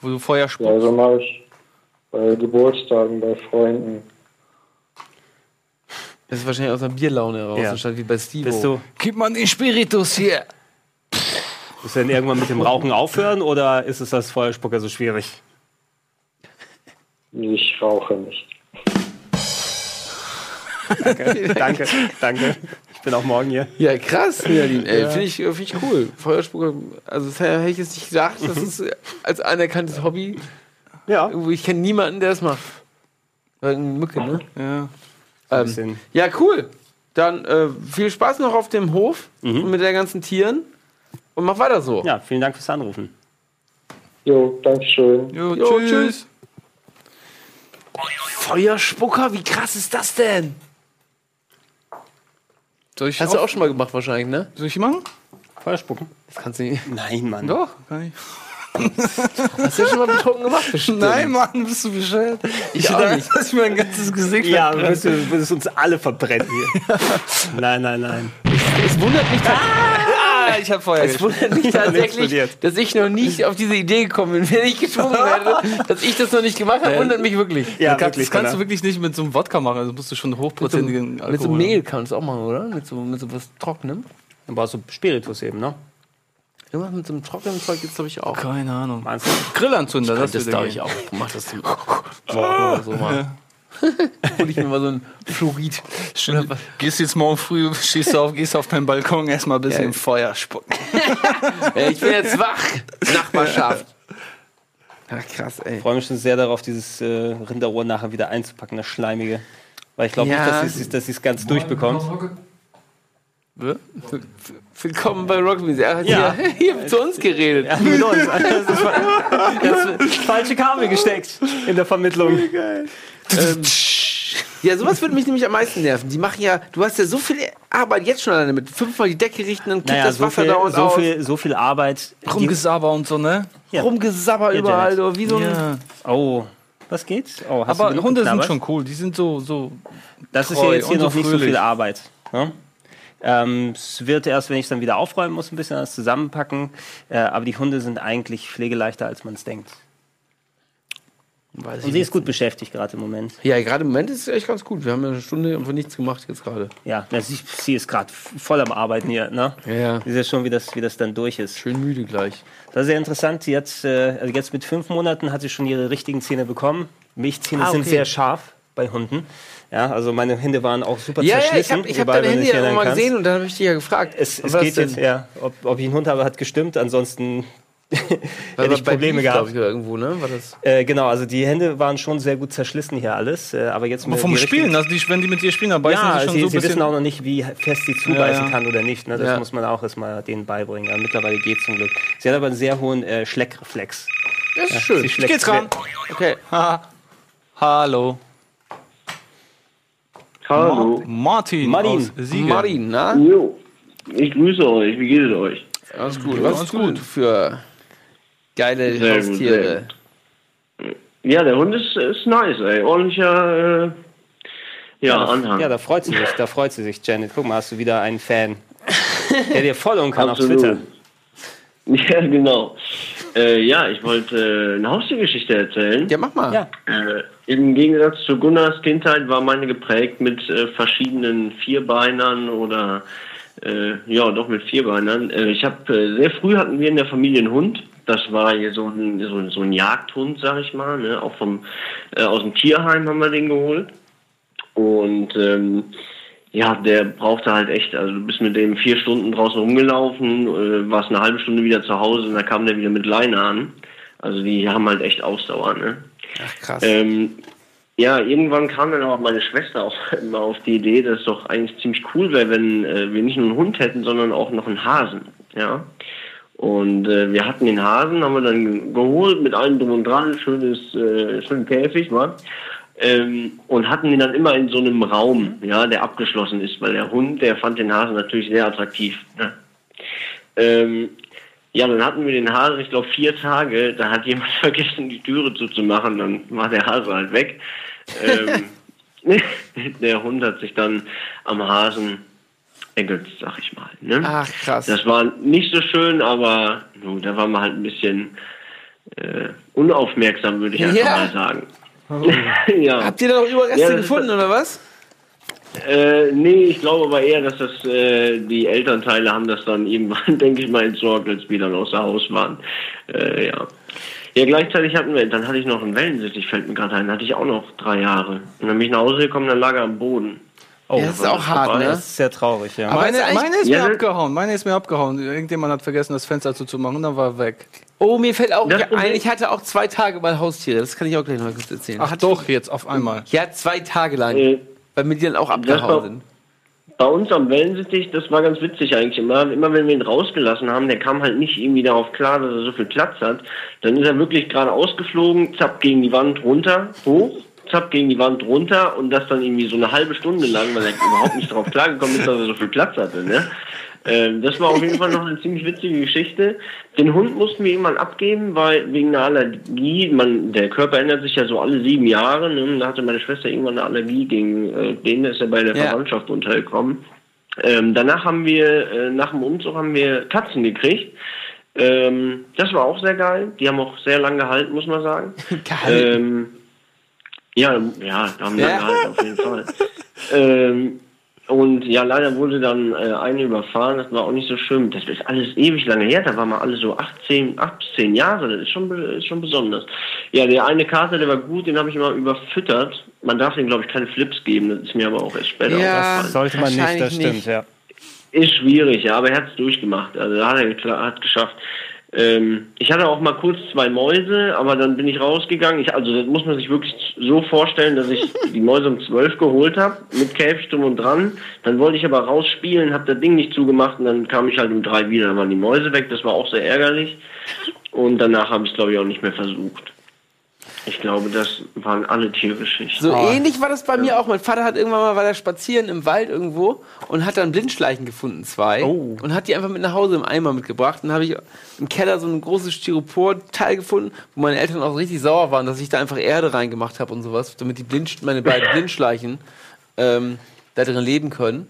S3: wo du Feuer
S7: ja
S3: spuckst?
S7: also mache ich bei Geburtstagen bei Freunden.
S1: Das ist wahrscheinlich aus einer Bierlaune heraus,
S2: Ja.
S1: anstatt wie bei Steve.
S2: Bist du,
S3: Gib mal den Spiritus hier.
S2: Willst du denn irgendwann mit dem Rauchen aufhören oder ist es als Feuerspucker so schwierig?
S7: Ich rauche nicht.
S2: Danke, danke, danke. Ich bin auch morgen hier.
S1: Ja, krass, Nadine. Ey, finde ich, find ich cool. Feuerspucker, also das hätte ich jetzt nicht gedacht, das ist äh, als anerkanntes Hobby.
S2: Ja.
S1: Ich kenne niemanden, der es macht. Eine Mücke, ne?
S3: Ja.
S1: Ähm, ja, cool. Dann äh, viel Spaß noch auf dem Hof
S2: Mhm.
S1: mit den ganzen Tieren. Und mach weiter so.
S2: Ja, vielen Dank fürs Anrufen.
S7: Jo, Dankeschön.
S3: Jo,
S1: Jo,
S3: tschüss.
S1: tschüss. Feuerspucker, wie krass ist das denn?
S3: Soll ich,
S1: Hast du
S3: auch,
S1: auch schon mal gemacht wahrscheinlich, ne?
S3: soll ich machen?
S2: Feuerspucken?
S1: Das kannst du nicht.
S2: Nein, Mann.
S3: Doch, kann ich.
S1: Hast du schon mal betrunken gemacht? Bestimmt.
S3: Nein, Mann, bist du bescheuert?
S1: Ich auch
S3: dachte,
S1: nicht.
S3: dass ich mein ganzes Gesicht
S2: Ja, du würdest uns alle verbrennen hier. nein, nein, nein.
S1: Es wundert mich,
S3: Ah, ich hab Feuer
S1: es wundert mich tatsächlich,
S2: explodiert.
S1: dass ich noch nicht auf diese Idee gekommen bin. Wenn ich getrunken hätte, dass ich das noch nicht gemacht habe, wundert mich wirklich.
S2: Ja,
S3: das kannst,
S2: wirklich.
S3: das kannst du
S2: Anna.
S3: wirklich nicht mit so einem Wodka machen. Also musst du schon hochprozentigen Alkohol
S1: Mit so. Mehl kannst du auch machen, oder? Mit so, mit so was Trockenem.
S2: Dann brauchst du Spiritus eben, ne?
S1: Irgendwas mit so einem trockenen Zeug jetzt glaube ich auch.
S3: Keine Ahnung.
S2: Meinst du?
S3: Grillanzünder, das,
S1: Das
S3: gehen.
S1: ich auch. Mach das zum Morgen oder so mal. Hol ich mir mal so ein Fluorid. Was?
S3: Gehst jetzt morgen früh, stehst du auf, gehst auf deinen Balkon, erstmal ein bisschen
S1: Ja.
S3: Feuer spucken.
S1: Ich bin jetzt wach. Nachbarschaft. Ach, krass, ey.
S2: Ich freue mich schon sehr darauf, dieses äh, Rinderrohr nachher wieder einzupacken, das Schleimige. Weil ich glaube
S1: Ja.
S2: nicht, dass sie es ganz durchbekommt.
S1: Willkommen bei Rock Music. Er hat
S2: Ja.
S1: hier, hier zu uns geredet.
S2: Ja, mit uns. Das ist das falsche Kabel gesteckt in der Vermittlung.
S1: Ja, sowas würde mich nämlich am meisten nerven. Die machen ja, du hast ja so viel Arbeit jetzt schon alleine mit fünfmal die Decke richten, dann kippt
S2: Naja,
S1: das
S2: so
S1: Wasser
S2: viel,
S1: dauernd
S2: so,
S1: aus.
S2: viel, so viel Arbeit. Die,
S3: Rumgesaber und so, ne?
S2: Ja.
S1: Rumgesabber
S2: Ja,
S1: überall, so, wie so ein.
S3: Ja.
S2: oh, was geht? Oh, hast du
S3: Aber Hunde sind schon cool. Die sind so, so
S2: Das ist ja jetzt hier
S3: so
S2: noch nicht so
S3: fröhlich.
S2: viel Arbeit. Ne? Ähm, es wird erst, wenn ich es dann wieder aufräumen muss, ein bisschen alles zusammenpacken. Äh, aber die Hunde sind eigentlich pflegeleichter, als man es denkt.
S1: Weiß
S2: Und sie ist gut beschäftigt gerade im Moment.
S1: Ja, gerade im Moment ist es echt ganz gut. Wir haben ja eine Stunde einfach nichts gemacht jetzt gerade.
S2: Ja, na, sie, sie ist gerade voll am Arbeiten hier. Ne?
S1: Ja, ja.
S2: Sie ist ja schon, wie das, wie das dann durch ist.
S1: Schön müde gleich.
S2: Das ist sehr interessant. Sie hat, äh, also jetzt mit fünf Monaten hat sie schon ihre richtigen Zähne bekommen. Milchzähne
S1: Ah,
S2: sind
S1: okay.
S2: sehr scharf bei Hunden. Ja, also meine Hände waren auch super
S1: Ja, ja, ich
S2: zerschlissen.
S1: habe hab deine
S2: dich
S1: ja mal
S2: kannst.
S1: gesehen und dann habe ich dich ja gefragt.
S2: Es, es geht
S1: denn?
S2: jetzt, ja, ob, ob ich einen Hund habe, hat gestimmt. Ansonsten
S1: Weil
S2: hätte ich Probleme
S1: Beef,
S2: gehabt.
S1: Ich, irgendwo, ne? War das?
S2: Äh, genau, also die Hände waren schon sehr gut zerschlissen hier alles. Äh, aber jetzt
S3: Aber vom Spielen, also die, wenn die mit dir spielen, dann beißen
S2: Ja,
S3: sie schon
S2: sie,
S3: so
S2: sie
S3: bisschen.
S2: wissen auch noch nicht, wie fest sie zubeißen
S3: Ja, ja.
S2: kann oder nicht. Ne? Das
S1: Ja.
S2: muss man auch erstmal denen beibringen. Ja, mittlerweile geht zum Glück. Sie hat aber einen sehr hohen äh, Schleckreflex.
S1: Das ist schön.
S2: Sie
S3: geht's ran.
S1: Okay.
S3: Ha. Hallo.
S8: Hallo.
S3: Martin.
S2: Martin.
S3: Aus Siegen.
S1: Martin, na?
S8: Jo. Ich grüße euch. Wie geht es euch?
S1: Alles gut. Was ist gut für geile
S8: Sehr gut,
S1: Haustiere?
S8: Ja, der Hund ist, ist nice, ey. Ordentlicher äh, ja, Anhang.
S2: Ja, da freut sie sich, da freut sie sich, Janet. Guck mal, hast du wieder einen Fan, der dir folgen kann auf
S8: Absolut.
S2: Twitter.
S8: Ja, genau. Äh, ja, ich wollte äh, eine Haustiergeschichte erzählen.
S1: Ja, mach mal.
S2: Ja.
S8: Äh, Im Gegensatz zu Gunnars Kindheit war meine geprägt mit äh, verschiedenen Vierbeinern oder äh, ja, doch mit Vierbeinern. Äh, ich habe äh, sehr früh hatten wir in der Familie einen Hund. Das war hier so ein, so, ein- so ein Jagdhund, sag ich mal. Ne? Auch vom äh, aus dem Tierheim haben wir den geholt. Und ähm, ja, der brauchte halt echt, also du bist mit dem vier Stunden draußen rumgelaufen, äh, warst eine halbe Stunde wieder zu Hause und da kam der wieder mit Leine an. Also die haben halt echt Ausdauer, ne?
S1: Ach, krass.
S8: Ähm, ja, irgendwann kam dann auch meine Schwester auch immer auf die Idee, dass es doch eigentlich ziemlich cool wäre, wenn äh, wir nicht nur einen Hund hätten, sondern auch noch einen Hasen. Ja. Und äh, wir hatten den Hasen, haben wir dann geholt mit allem drum und dran, schönes, äh, schönen Käfig, war. Ähm, und hatten ihn dann immer in so einem Raum, ja, der abgeschlossen ist, weil der Hund, der fand den Hasen natürlich sehr attraktiv. Ne? Ähm, ja, dann hatten wir den Hase, ich glaube, vier Tage. Da hat jemand vergessen, die Türe zuzumachen. Dann war der Hase halt weg. ähm, der Hund hat sich dann am Hasen ergötzt, sag ich mal. Ne?
S1: Ach, krass.
S8: Das war nicht so schön, aber nun, da war man halt ein bisschen äh, unaufmerksam, würde ich einfach
S1: Ja.
S8: mal sagen. ja.
S1: Habt ihr da noch Überreste
S8: Ja,
S1: gefunden, oder was?
S8: Äh, nee, ich glaube aber eher, dass das äh, die Elternteile haben das dann irgendwann, denke ich mal, entsorgt, als wir dann außer Haus waren. Äh, ja. Ja, gleichzeitig hatten wir, dann hatte ich noch einen Wellensittich, fällt mir gerade ein, hatte ich auch noch drei Jahre. Und dann bin ich nach Hause gekommen, dann lag er am Boden.
S2: Oh,
S1: ja, das ist auch hart, ne?
S2: das ist sehr traurig, ja.
S1: Aber
S3: Meine,
S1: ist
S3: meine ist
S8: Ja,
S3: mir abgehauen. Meine ist mir abgehauen. Irgendjemand hat vergessen, das Fenster zuzumachen und dann war er weg.
S1: Oh, mir fällt auch ja, ein, ich hatte auch zwei Tage mal Haustiere. Das kann ich auch gleich noch kurz erzählen.
S3: Ach doch, jetzt auf einmal.
S1: Ja, zwei Tage lang.
S8: Äh,
S1: weil mir die dann auch abgehauen sind.
S8: bei uns am Wellensittich, das war ganz witzig eigentlich immer. Immer wenn wir ihn rausgelassen haben, der kam halt nicht irgendwie darauf klar, dass er so viel Platz hat. Dann ist er wirklich gerade ausgeflogen, zapp gegen die Wand runter, hoch, zapp gegen die Wand runter und das dann irgendwie so eine halbe Stunde lang, weil er überhaupt nicht darauf klargekommen ist, dass er so viel Platz hatte. Ne? Ähm, das war auf jeden Fall noch eine ziemlich witzige Geschichte. Den Hund mussten wir irgendwann abgeben, weil wegen einer Allergie, man, der Körper ändert sich ja so alle sieben Jahre. Ne? Da hatte meine Schwester irgendwann eine Allergie gegen äh, den, ist er bei der
S1: Ja.
S8: Verwandtschaft untergekommen. Ähm, danach haben wir, äh, nach dem Umzug haben wir Katzen gekriegt. Ähm, das war auch sehr geil. Die haben auch sehr lange gehalten, muss man sagen.
S1: Gehalten.
S8: Ähm, ja, ja, haben
S1: Ja.
S8: lange gehalten, auf jeden Fall. ähm, und ja, leider wurde dann äh, eine überfahren, das war auch nicht so schön. Das ist alles ewig lange her, da waren wir alle so 18, 18 Jahre, das ist schon, ist schon besonders. Ja, der eine Kater, der war gut, den habe ich immer überfüttert. Man darf den, glaube ich, keine Flips geben, das ist mir aber auch erst später
S1: Ja.
S8: aufgefallen.
S2: Sollte man nicht, das stimmt,
S1: nicht.
S2: ja.
S8: Ist schwierig, ja, aber er hat es durchgemacht. Also da hat er hat geschafft. Ähm, ich hatte auch mal kurz zwei Mäuse, aber dann bin ich rausgegangen. Ich, also das muss man sich wirklich so vorstellen, dass ich die Mäuse um zwölf geholt habe, mit Käfig drum und dran. Dann wollte ich aber rausspielen, habe das Ding nicht zugemacht und dann kam ich halt um drei wieder. Dann waren die Mäuse weg, das war auch sehr ärgerlich. Und danach habe ich es, glaube ich, auch nicht mehr versucht. Ich glaube, das waren alle Tiergeschichten.
S1: So ähnlich war das bei mir auch. Mein Vater hat irgendwann mal, war da spazieren im Wald irgendwo und hat dann Blindschleichen gefunden, zwei.
S2: Oh.
S1: Und hat die einfach mit nach Hause im Eimer mitgebracht. Und dann habe ich im Keller so ein großes Styropor-Teil gefunden, wo meine Eltern auch richtig sauer waren, dass ich da einfach Erde reingemacht habe und sowas, damit die Blind, meine beiden Blindschleichen ähm, da drin leben können.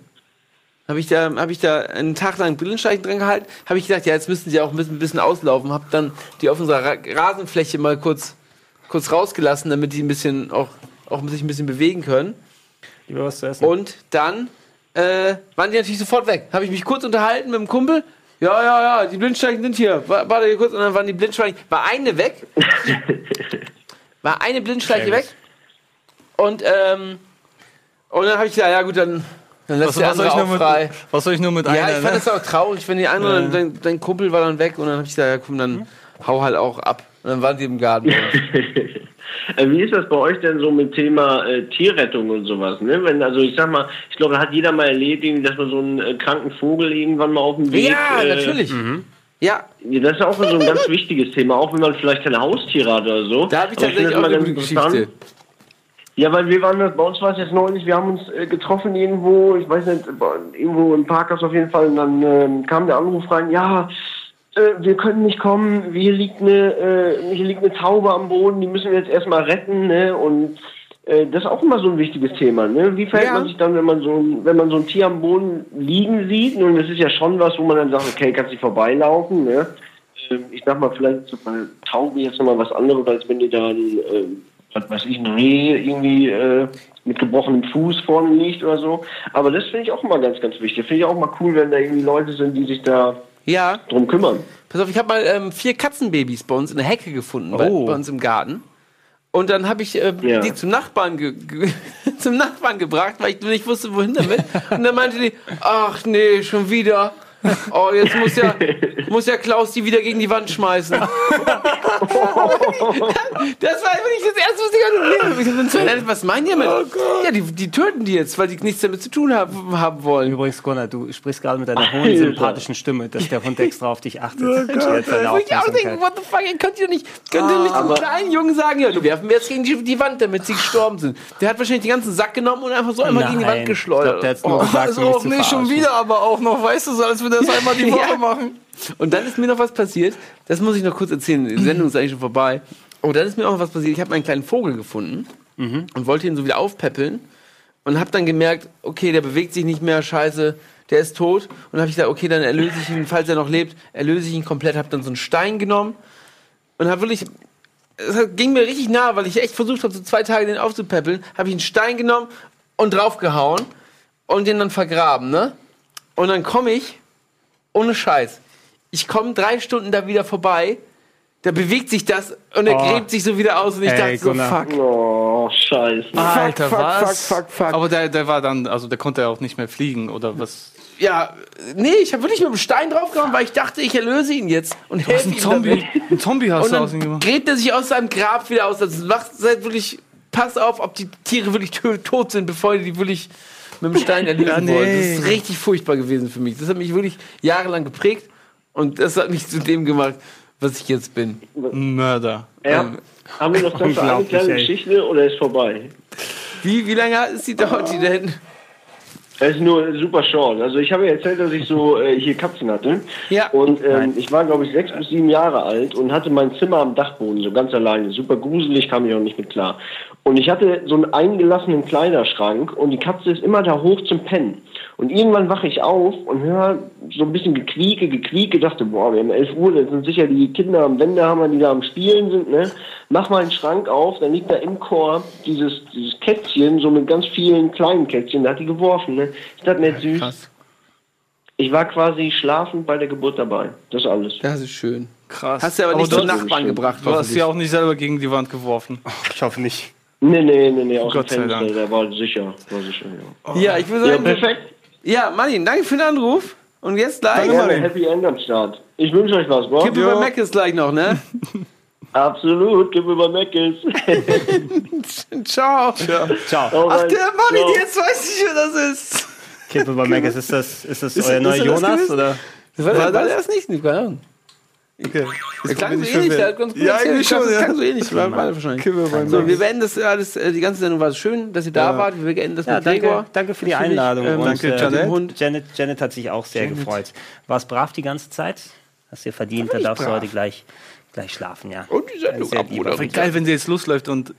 S1: Habe ich da, habe ich da einen Tag lang Blindschleichen dran gehalten, habe ich gedacht, ja, jetzt müssten sie auch ein bisschen, ein bisschen auslaufen, habe dann die auf unserer Ra Rasenfläche mal kurz, kurz rausgelassen, damit die ein bisschen auch, auch sich ein bisschen bewegen können.
S2: Lieber was zu essen.
S1: Und dann äh, waren die natürlich sofort weg. Habe ich mich kurz unterhalten mit dem Kumpel. Ja, ja, ja, die Blindschleichen sind hier. Wa- Warte hier kurz. Und dann waren die Blindschleichen. War eine weg. War eine Blindschleiche weg. Und, ähm, und dann habe ich gesagt, ja gut, dann, dann lässt
S3: Was,
S1: der
S3: was,
S1: andere
S3: ich
S1: auch
S3: nur
S1: frei.
S3: mit, was soll ich nur mit
S1: Ja,
S3: einer?
S1: ich fand
S3: ne?
S1: das auch traurig, wenn die andere, dein, dein Kumpel war dann weg und dann habe ich gesagt, ja komm, dann hau halt auch ab. Und dann waren die im Garten.
S8: Äh, Wie ist das bei euch denn so mit Thema äh, Tierrettung und sowas? Ne? Wenn, also ich sag mal, ich glaube, da hat jeder mal erlebt, dass man so einen äh, kranken Vogel irgendwann mal auf dem Weg.
S1: ja,
S8: äh,
S1: natürlich. Ja, Ja,
S8: Das ist auch so ein ganz wichtiges Thema, auch wenn man vielleicht keine Haustiere hat oder so.
S1: da habe ich tatsächlich
S8: das
S1: auch
S8: immer
S1: eine. Geschichte.
S8: Ja, weil wir waren, bei uns war es jetzt neulich, wir haben uns äh, getroffen irgendwo, ich weiß nicht, irgendwo im Parkhaus auf jeden Fall, und dann ähm, kam der Anruf rein, ja, äh, wir können nicht kommen, hier liegt eine, äh, hier liegt eine Taube am Boden, die müssen wir jetzt erstmal retten, ne, und äh, das ist auch immer so ein wichtiges Thema, ne, wie verhält
S1: Ja.
S8: man sich dann, wenn man so, ein- wenn man so ein Tier am Boden liegen sieht, und das ist ja schon was, wo man dann sagt, okay, kannst nicht vorbeilaufen, ne, ähm, ich sag mal, vielleicht so bei Tauben jetzt nochmal was anderes, als wenn die da ein, ähm, was weiß ich, ein Reh irgendwie äh, mit gebrochenem Fuß vorne liegt oder so. Aber das finde ich auch mal ganz, ganz wichtig. Finde ich auch mal cool, wenn da irgendwie Leute sind, die sich da
S1: Ja,
S8: drum kümmern.
S1: pass auf, ich habe mal ähm, vier Katzenbabys bei uns in der Hecke gefunden, bei,
S3: Oh.
S1: bei uns im Garten. Und dann habe ich ähm,
S8: Ja.
S1: die zum Nachbarn, ge zum Nachbarn gebracht, weil ich nicht wusste, wohin damit. Und dann meinte die, ach nee, schon wieder. Oh, jetzt muss ja, muss ja Klaus die wieder gegen die Wand schmeißen. das war wirklich das erste, was ich so, Was meinen die damit? ja, die, die töten die jetzt, weil die nichts damit zu tun haben, haben wollen.
S2: Übrigens, Gunnar, du sprichst gerade mit deiner hohen, sympathischen Stimme, dass der Hund extra auf dich achtet. Jetzt seine
S1: Wo ich auch denke,
S2: Aufmerksamkeit.
S1: what the fuck, ihr könnt ihr nicht, könnt ihr nicht
S8: Aber-
S1: den kleinen Jungen sagen, ja, du werfen wir jetzt gegen die, die Wand, damit sie gestorben sind. Der hat wahrscheinlich den ganzen Sack genommen und einfach so einmal gegen die Wand geschleudert.
S2: Ich glaub, der hat's nur gesagt,
S3: Also
S2: um mich
S3: auch
S2: zu
S3: nicht schon wieder, aber auch noch, weißt du, so als wir das einmal die Woche
S1: Ja.
S3: machen.
S1: Und dann ist mir noch was passiert, das muss ich noch kurz erzählen, die Sendung ist eigentlich schon vorbei. Oh, dann ist mir auch noch was passiert, ich habe meinen kleinen Vogel gefunden und wollte ihn so wieder aufpäppeln und habe dann gemerkt, okay, der bewegt sich nicht mehr, scheiße, der ist tot. Und habe ich gesagt, okay, dann erlöse ich ihn, falls er noch lebt, erlöse ich ihn komplett, habe dann so einen Stein genommen und habe wirklich, es ging mir richtig nah, weil ich echt versucht habe, so zwei Tage den aufzupäppeln, habe ich einen Stein genommen und draufgehauen und den dann vergraben, ne? Und dann komme ich, ohne Scheiß, ich komme drei Stunden da wieder vorbei, da bewegt sich das und er
S2: Oh.
S1: gräbt sich so wieder aus und ich
S2: Ey,
S1: dachte so,
S2: Gunnar.
S1: fuck.
S8: Oh, scheiße.
S3: Alter,
S1: fuck,
S3: was?
S1: fuck, fuck, fuck.
S3: Aber der, der war dann, also der konnte ja auch nicht mehr fliegen, oder was?
S1: Ja, nee, ich habe wirklich mit dem Stein draufgehauen, weil ich dachte, ich erlöse ihn jetzt und
S3: Was,
S1: helfe
S3: ein
S1: ihm
S3: Zombie?
S1: damit.
S3: Ein Zombie hast
S1: Und
S3: du aus ihm
S1: dann
S3: gemacht.
S1: gräbt er sich aus seinem Grab wieder aus. Das macht seid wirklich, pass auf, ob die Tiere wirklich tot sind, bevor ihr die wirklich mit dem Stein erlösen
S3: Ja, nee.
S1: wollt. Das ist richtig furchtbar gewesen für mich. Das hat mich wirklich jahrelang geprägt und das hat mich zu dem gemacht, was ich jetzt bin.
S3: Mörder.
S8: Ja. Haben wir noch Zeit für eine kleine
S2: ey.
S8: Geschichte oder ist vorbei?
S1: Wie, wie lange ist die dauert die denn?
S8: Es ist nur super short. Also ich habe ja erzählt, dass ich so äh, hier Katzen hatte.
S1: Ja.
S8: Und ähm, ich war, glaube ich, sechs bis sieben Jahre alt und hatte mein Zimmer am Dachboden, so ganz alleine. Super gruselig, kam ich auch nicht mit klar. Und ich hatte so einen eingelassenen Kleiderschrank und die Katze ist immer da hoch zum Pennen. Und irgendwann wache ich auf und höre so ein bisschen Gequieke, Gequieke, dachte, boah, wir haben 11 Uhr, das sind sicher die Kinder am Wendehammer, die da am Spielen sind, ne? Mach mal einen Schrank auf, dann liegt da im Chor dieses, dieses Kätzchen, so mit ganz vielen kleinen Kätzchen, da hat die geworfen, ne? Ist das nicht süß?
S1: Krass.
S8: Ich war quasi schlafend bei der Geburt dabei. Das ist alles.
S1: Das ist schön.
S3: Krass.
S1: Hast du aber nicht
S3: du,
S1: zum Nachbarn gebracht.
S3: du hast sie auch nicht selber gegen die Wand geworfen.
S2: Ich hoffe nicht.
S8: Nee, nee, nee, nee, aus
S3: Gott sei
S8: dem Fenster,
S3: Dank.
S8: der war sicher, war sicher, ja.
S1: Ja, ich würde
S8: Ja,
S1: sagen,
S8: perfekt.
S1: Ja, Martin, danke für den Anruf. Und jetzt gleich.
S8: Ja, Happy End am Start. Ich wünsche euch was, bro.
S1: Kippe bei Mac ist gleich noch, ne?
S8: Absolut, gib mal Meckes.
S1: Ciao.
S2: Ciao.
S3: Ach, der Mann, jetzt weiß ich, wer das ist.
S2: Kippe bei Megas, ist das, ist das euer
S1: ist
S2: neuer
S1: er das
S2: Jonas?
S1: gewesen?
S2: Oder?
S1: War, war der das nicht? Keine Ahnung.
S3: Okay.
S1: Der klang so ähnlich, hat ganz gut
S3: Ja, eigentlich schon,
S1: Das
S3: ja.
S1: klang so ähnlich, war, war wahrscheinlich. So,
S3: Mac.
S1: wir beenden das alles, äh, die ganze Sendung war schön, dass ihr da wart. Wir beenden das
S2: Ja,
S1: mit Gregor.
S2: danke, danke für die
S1: Natürlich,
S2: Einladung.
S1: ähm,
S2: und,
S3: danke,
S2: äh,
S3: Janet.
S2: Hund. Janet, Janet hat sich auch sehr gefreut. Warst brav die ganze Zeit? Hast dir verdient, da darfst du
S1: brav.
S2: heute gleich, gleich schlafen, ja.
S1: Und die Sendung ab?
S3: Wäre geil, wenn sie jetzt losläuft und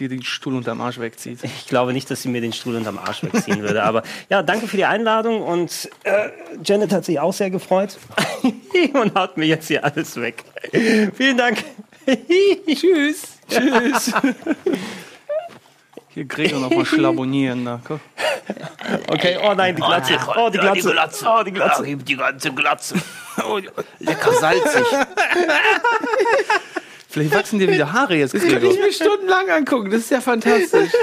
S3: dir den Stuhl unterm Arsch wegzieht.
S2: Ich glaube nicht, dass sie mir den Stuhl unterm Arsch wegziehen würde. Aber ja, danke für die Einladung und äh, Janet hat sich auch sehr gefreut und haut mir jetzt hier alles weg. Vielen Dank. Tschüss.
S3: Tschüss. Hier Gregor nochmal schlabonieren. Da. Guck.
S2: Okay, oh nein, die Glatze. Oh, die Glatze. Oh, die Glatze.
S1: die ganze Glatze. Oh, lecker salzig.
S3: Vielleicht wachsen dir wieder Haare jetzt,
S1: Das könnte
S3: Gregor.
S1: ich mir stundenlang angucken. Das ist ja fantastisch.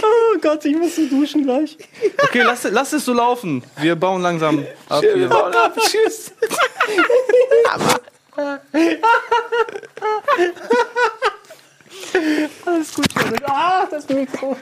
S2: Oh Gott, ich muss so duschen gleich.
S3: Okay, lass, lass es so laufen. Wir bauen langsam ab.
S1: Wir
S3: Hier.
S1: bauen ab. Tschüss.
S2: Alles gut. Ah, das Mikro.